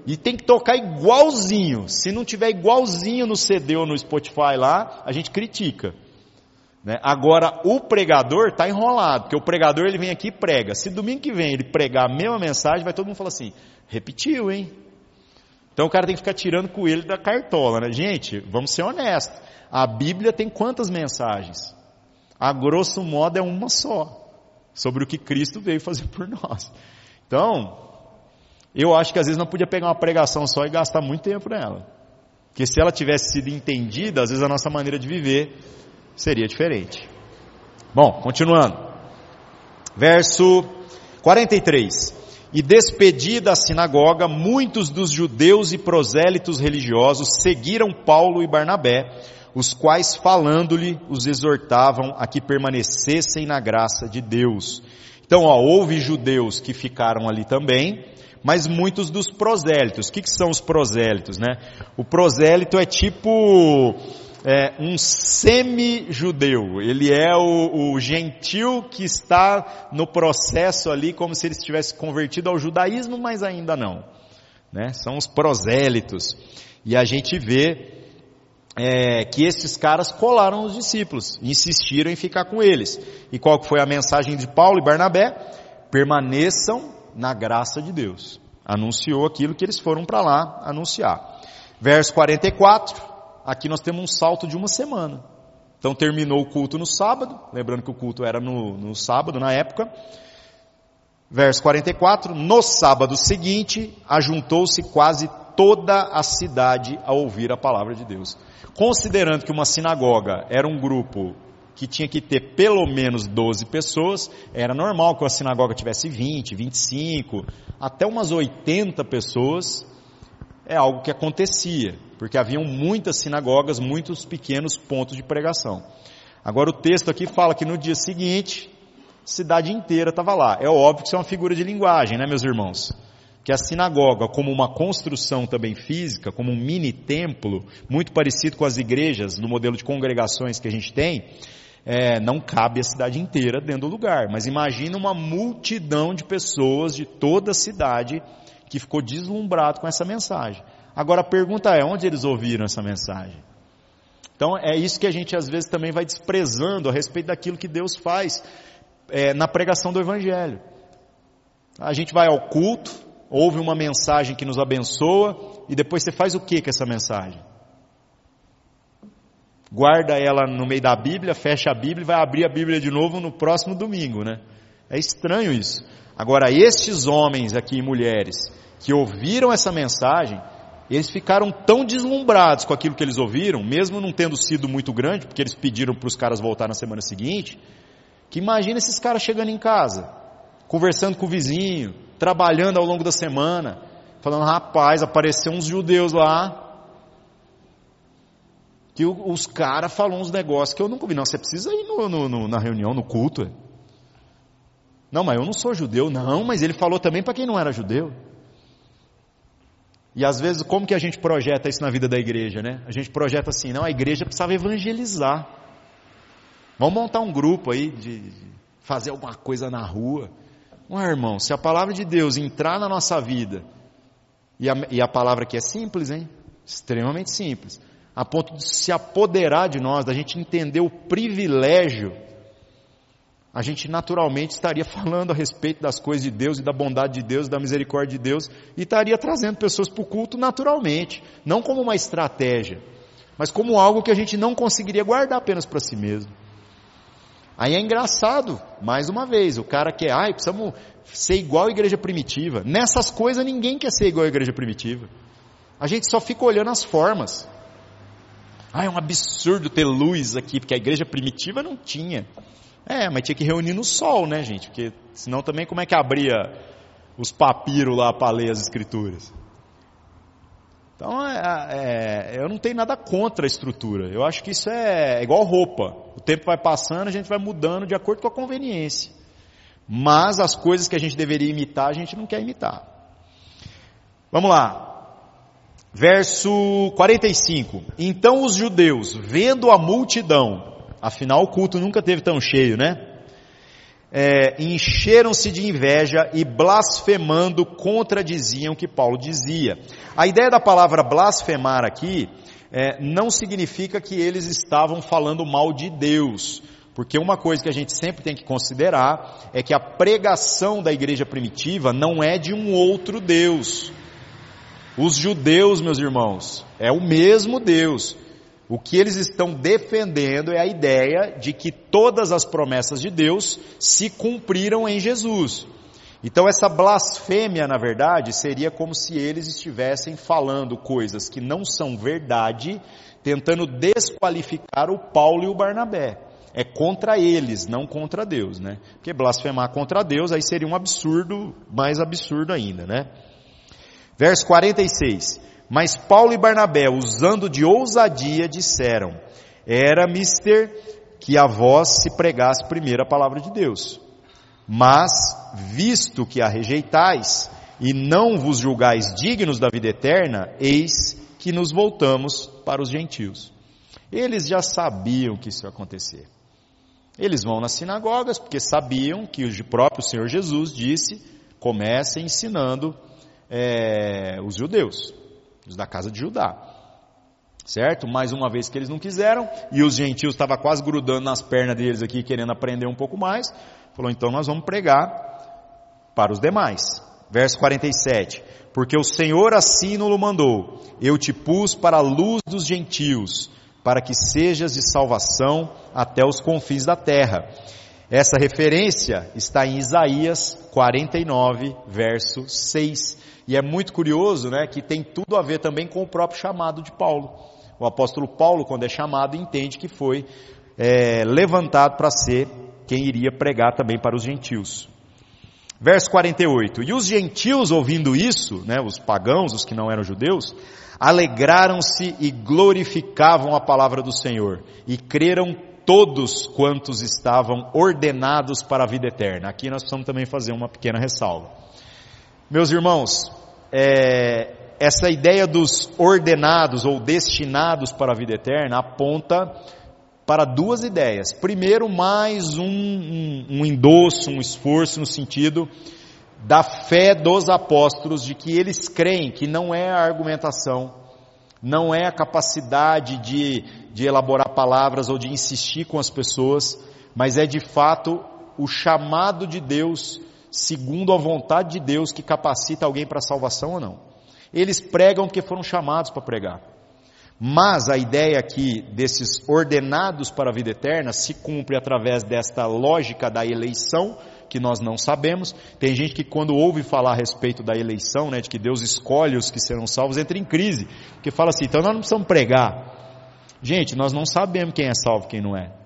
E tem que tocar igualzinho. Se não tiver igualzinho no CD ou no Spotify lá, a gente critica. Né? Agora, o pregador está enrolado, porque o pregador ele vem aqui e prega. Se domingo que vem ele pregar a mesma mensagem, vai todo mundo falar assim: repetiu, hein? Então o cara tem que ficar tirando coelho da cartola, né? Gente, vamos ser honestos. A Bíblia tem quantas mensagens? A grosso modo é uma só, sobre o que Cristo veio fazer por nós. Então, eu acho que às vezes não podia pegar uma pregação só e gastar muito tempo nela. Porque se ela tivesse sido entendida, às vezes a nossa maneira de viver seria diferente. Bom, continuando. Verso 43. E despedida a sinagoga, muitos dos judeus e prosélitos religiosos seguiram Paulo e Barnabé, os quais falando-lhe os exortavam a que permanecessem na graça de Deus. Então, ó, houve judeus que ficaram ali também, mas muitos dos prosélitos. O que, que são os prosélitos, né? O prosélito é tipo é, um semi-judeu. Ele é o, o, gentil que está no processo ali, como se ele estivesse convertido ao judaísmo, mas ainda não. Né? São os prosélitos. E a gente vê é, que esses caras colaram os discípulos, insistiram em ficar com eles. E qual foi a mensagem de Paulo e Barnabé? Permaneçam na graça de Deus. Anunciou aquilo que eles foram para lá anunciar. Verso 44, aqui nós temos um salto de uma semana. Então terminou o culto no sábado, lembrando que o culto era no, no sábado na época. Verso 44, no sábado seguinte, ajuntou-se quase toda a cidade a ouvir a palavra de Deus. Considerando que uma sinagoga era um grupo que tinha que ter pelo menos 12 pessoas, era normal que a sinagoga tivesse 20, 25, até umas 80 pessoas, é algo que acontecia, porque haviam muitas sinagogas, muitos pequenos pontos de pregação. Agora o texto aqui fala que no dia seguinte, cidade inteira estava lá. É óbvio que isso é uma figura de linguagem, né, meus irmãos? Que a sinagoga, como uma construção também física, como um mini templo, muito parecido com as igrejas no modelo de congregações que a gente tem, é, não cabe a cidade inteira dentro do lugar, mas imagina uma multidão de pessoas de toda a cidade que ficou deslumbrado com essa mensagem. Agora a pergunta é, onde eles ouviram essa mensagem? Então é isso que a gente às vezes também vai desprezando a respeito daquilo que Deus faz é, na pregação do Evangelho. A gente vai ao culto, ouve uma mensagem que nos abençoa e depois você faz o que com essa mensagem? guarda ela no meio da Bíblia, fecha a Bíblia e vai abrir a Bíblia de novo no próximo domingo, né? É estranho isso. Agora, estes homens aqui e mulheres que ouviram essa mensagem, eles ficaram tão deslumbrados com aquilo que eles ouviram, mesmo não tendo sido muito grande, porque eles pediram para os caras voltar na semana seguinte, que imagina esses caras chegando em casa, conversando com o vizinho, trabalhando ao longo da semana, falando, rapaz, apareceu uns judeus lá, que os caras falam uns negócios que eu nunca vi. Não, você precisa ir no, no, no, na reunião, no culto. Não, mas eu não sou judeu. Não, mas ele falou também para quem não era judeu. E às vezes, como que a gente projeta isso na vida da igreja, né? A gente projeta assim, não, a igreja precisava evangelizar. Vamos montar um grupo aí de fazer alguma coisa na rua. Ué, irmão, se a palavra de Deus entrar na nossa vida, e a, e a palavra aqui é simples, hein? Extremamente simples, a ponto de se apoderar de nós, da gente entender o privilégio, a gente naturalmente estaria *laughs* falando a respeito das coisas de Deus e da bondade de Deus, da misericórdia de Deus, e estaria trazendo pessoas para o culto naturalmente, não como uma estratégia, mas como algo que a gente não conseguiria guardar apenas para si mesmo. Aí é engraçado, mais uma vez, o cara quer, ai, precisamos ser igual à igreja primitiva. Nessas coisas ninguém quer ser igual à igreja primitiva. A gente só fica olhando as formas. Ah, é um absurdo ter luz aqui, porque a igreja primitiva não tinha. É, mas tinha que reunir no sol, né, gente? Porque senão também como é que abria os papiros lá para ler as escrituras? Então, é, é, eu não tenho nada contra a estrutura. Eu acho que isso é, é igual roupa. O tempo vai passando, a gente vai mudando de acordo com a conveniência. Mas as coisas que a gente deveria imitar, a gente não quer imitar. Vamos lá. Verso 45. Então os judeus, vendo a multidão, afinal o culto nunca teve tão cheio, né? é, encheram-se de inveja e blasfemando contradiziam o que Paulo dizia. A ideia da palavra blasfemar aqui é, não significa que eles estavam falando mal de Deus, porque uma coisa que a gente sempre tem que considerar é que a pregação da igreja primitiva não é de um outro Deus. Os judeus, meus irmãos, é o mesmo Deus. O que eles estão defendendo é a ideia de que todas as promessas de Deus se cumpriram em Jesus. Então essa blasfêmia, na verdade, seria como se eles estivessem falando coisas que não são verdade, tentando desqualificar o Paulo e o Barnabé. É contra eles, não contra Deus, né? Porque blasfemar contra Deus aí seria um absurdo, mais absurdo ainda, né? Verso 46. Mas Paulo e Barnabé, usando de ousadia, disseram: Era mister que a vós se pregasse primeiro a palavra de Deus. Mas, visto que a rejeitais e não vos julgais dignos da vida eterna, eis que nos voltamos para os gentios. Eles já sabiam que isso ia acontecer. Eles vão nas sinagogas porque sabiam que o próprio Senhor Jesus disse: comecem ensinando é, os judeus os da casa de Judá. Certo? Mais uma vez que eles não quiseram, e os gentios estavam quase grudando nas pernas deles aqui, querendo aprender um pouco mais, falou, então nós vamos pregar para os demais. Verso 47. Porque o Senhor assim nos mandou, eu te pus para a luz dos gentios, para que sejas de salvação até os confins da terra. Essa referência está em Isaías 49, verso 6. E é muito curioso, né, que tem tudo a ver também com o próprio chamado de Paulo. O apóstolo Paulo, quando é chamado, entende que foi é, levantado para ser quem iria pregar também para os gentios. Verso 48. E os gentios ouvindo isso, né, os pagãos, os que não eram judeus, alegraram-se e glorificavam a palavra do Senhor e creram todos quantos estavam ordenados para a vida eterna. Aqui nós precisamos também fazer uma pequena ressalva. Meus irmãos, é, essa ideia dos ordenados ou destinados para a vida eterna aponta para duas ideias. Primeiro, mais um, um, um endosso, um esforço no sentido da fé dos apóstolos, de que eles creem que não é a argumentação, não é a capacidade de, de elaborar palavras ou de insistir com as pessoas, mas é de fato o chamado de Deus segundo a vontade de Deus que capacita alguém para a salvação ou não. Eles pregam porque foram chamados para pregar. Mas a ideia aqui desses ordenados para a vida eterna se cumpre através desta lógica da eleição, que nós não sabemos. Tem gente que quando ouve falar a respeito da eleição, né, de que Deus escolhe os que serão salvos, entra em crise, porque fala assim, então nós não precisamos pregar. Gente, nós não sabemos quem é salvo e quem não é.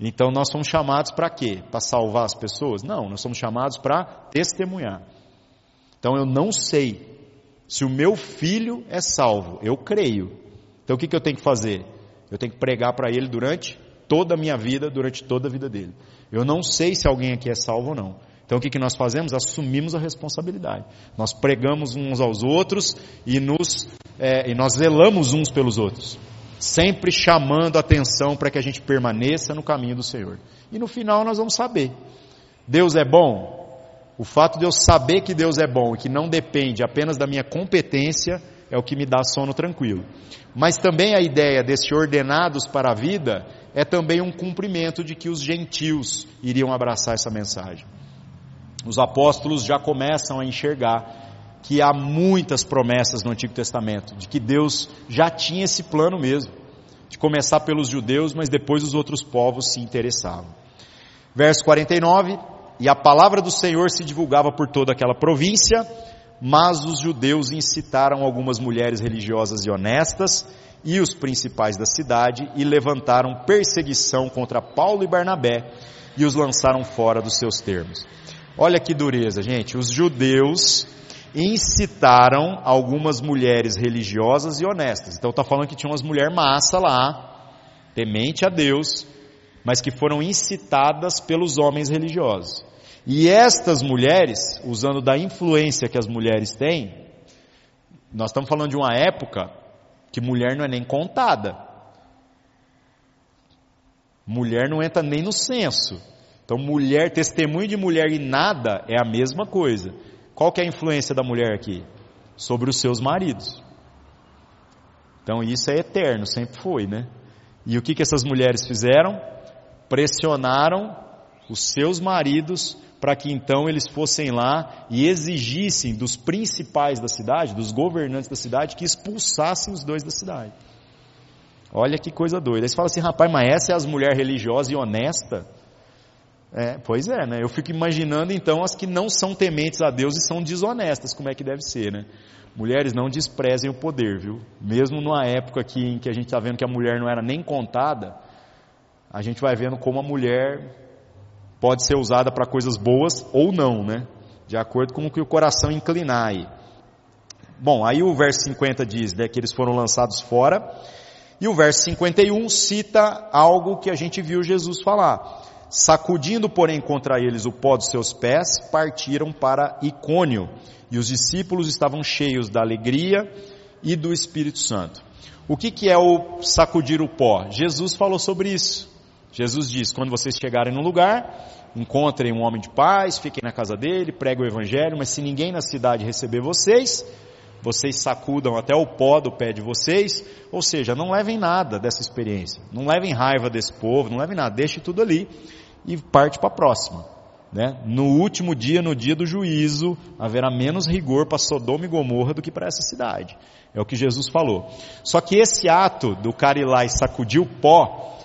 Então nós somos chamados para quê? Para salvar as pessoas? Não, nós somos chamados para testemunhar. Então eu não sei se o meu filho é salvo, eu creio. Então o que, que eu tenho que fazer? Eu tenho que pregar para ele durante toda a minha vida, durante toda a vida dele. Eu não sei se alguém aqui é salvo ou não. Então o que, que nós fazemos? Assumimos a responsabilidade. Nós pregamos uns aos outros e, nos, é, e nós zelamos uns pelos outros. Sempre chamando a atenção para que a gente permaneça no caminho do Senhor. E no final nós vamos saber. Deus é bom? O fato de eu saber que Deus é bom e que não depende apenas da minha competência é o que me dá sono tranquilo. Mas também a ideia desse ordenados para a vida é também um cumprimento de que os gentios iriam abraçar essa mensagem. Os apóstolos já começam a enxergar que há muitas promessas no Antigo Testamento, de que Deus já tinha esse plano mesmo, de começar pelos judeus, mas depois os outros povos se interessavam. Verso 49: E a palavra do Senhor se divulgava por toda aquela província, mas os judeus incitaram algumas mulheres religiosas e honestas e os principais da cidade e levantaram perseguição contra Paulo e Barnabé e os lançaram fora dos seus termos. Olha que dureza, gente. Os judeus incitaram algumas mulheres religiosas e honestas. Então está falando que tinha umas mulheres massa lá, temente a Deus, mas que foram incitadas pelos homens religiosos. E estas mulheres, usando da influência que as mulheres têm, nós estamos falando de uma época que mulher não é nem contada. Mulher não entra nem no censo. Então, mulher, testemunho de mulher e nada é a mesma coisa. Qual que é a influência da mulher aqui? Sobre os seus maridos. Então, isso é eterno, sempre foi, né? E o que, que essas mulheres fizeram? Pressionaram os seus maridos para que então eles fossem lá e exigissem dos principais da cidade, dos governantes da cidade, que expulsassem os dois da cidade. Olha que coisa doida. Aí você fala assim, rapaz, mas essa é as mulheres religiosa e honesta? É, pois é, né? Eu fico imaginando então as que não são tementes a Deus e são desonestas, como é que deve ser, né? Mulheres não desprezem o poder, viu? Mesmo numa época aqui em que a gente está vendo que a mulher não era nem contada, a gente vai vendo como a mulher pode ser usada para coisas boas ou não, né? De acordo com o que o coração inclinar aí. Bom, aí o verso 50 diz né, que eles foram lançados fora, e o verso 51 cita algo que a gente viu Jesus falar. Sacudindo, porém, contra eles o pó dos seus pés, partiram para Icônio, e os discípulos estavam cheios da alegria e do Espírito Santo. O que, que é o sacudir o pó? Jesus falou sobre isso. Jesus diz: quando vocês chegarem num lugar, encontrem um homem de paz, fiquem na casa dele, preguem o evangelho, mas se ninguém na cidade receber vocês, vocês sacudam até o pó do pé de vocês, ou seja, não levem nada dessa experiência, não levem raiva desse povo, não levem nada, deixe tudo ali e parte para a próxima. Né? No último dia, no dia do juízo, haverá menos rigor para Sodoma e Gomorra do que para essa cidade. É o que Jesus falou. Só que esse ato do cara ir lá e sacudir o pó,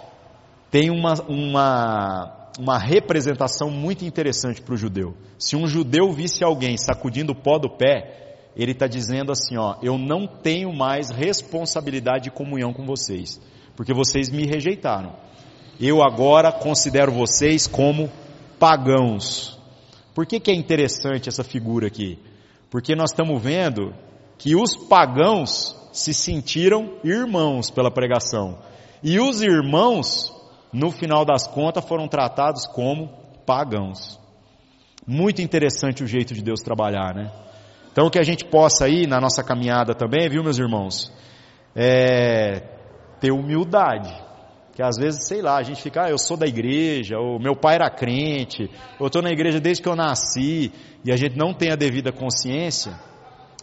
tem uma, uma, uma representação muito interessante para o judeu. Se um judeu visse alguém sacudindo o pó do pé, ele está dizendo assim: ó, eu não tenho mais responsabilidade de comunhão com vocês, porque vocês me rejeitaram. Eu agora considero vocês como pagãos. Por que, que é interessante essa figura aqui? Porque nós estamos vendo que os pagãos se sentiram irmãos pela pregação. E os irmãos no final das contas, foram tratados como pagãos. Muito interessante o jeito de Deus trabalhar, né? Então, que a gente possa aí, na nossa caminhada também, viu, meus irmãos, é, ter humildade. Que às vezes, sei lá, a gente fica, ah, eu sou da igreja, ou meu pai era crente, ou estou na igreja desde que eu nasci, e a gente não tem a devida consciência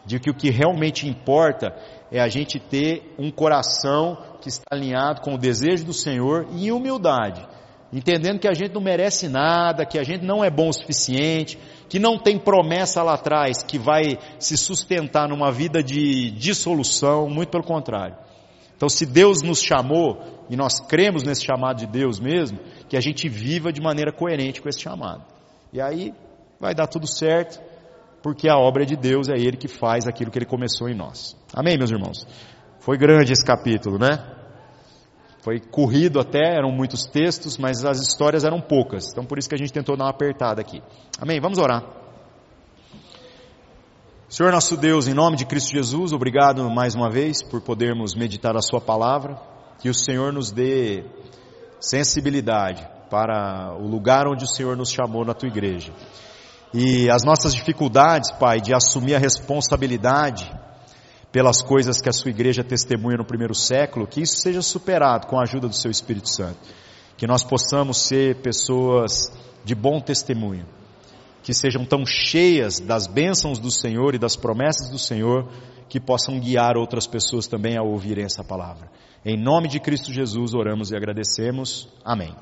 de que o que realmente importa é a gente ter um coração que está alinhado com o desejo do Senhor e humildade, entendendo que a gente não merece nada, que a gente não é bom o suficiente, que não tem promessa lá atrás que vai se sustentar numa vida de dissolução, muito pelo contrário. Então, se Deus nos chamou, e nós cremos nesse chamado de Deus mesmo, que a gente viva de maneira coerente com esse chamado. E aí vai dar tudo certo, porque a obra de Deus, é Ele que faz aquilo que Ele começou em nós. Amém, meus irmãos? Foi grande esse capítulo, né? Foi corrido até, eram muitos textos, mas as histórias eram poucas. Então por isso que a gente tentou dar uma apertada aqui. Amém? Vamos orar. Senhor nosso Deus, em nome de Cristo Jesus, obrigado mais uma vez por podermos meditar a Sua palavra. Que o Senhor nos dê sensibilidade para o lugar onde o Senhor nos chamou na Tua igreja. E as nossas dificuldades, Pai, de assumir a responsabilidade, pelas coisas que a sua igreja testemunha no primeiro século, que isso seja superado com a ajuda do seu Espírito Santo. Que nós possamos ser pessoas de bom testemunho, que sejam tão cheias das bênçãos do Senhor e das promessas do Senhor, que possam guiar outras pessoas também a ouvirem essa palavra. Em nome de Cristo Jesus oramos e agradecemos. Amém.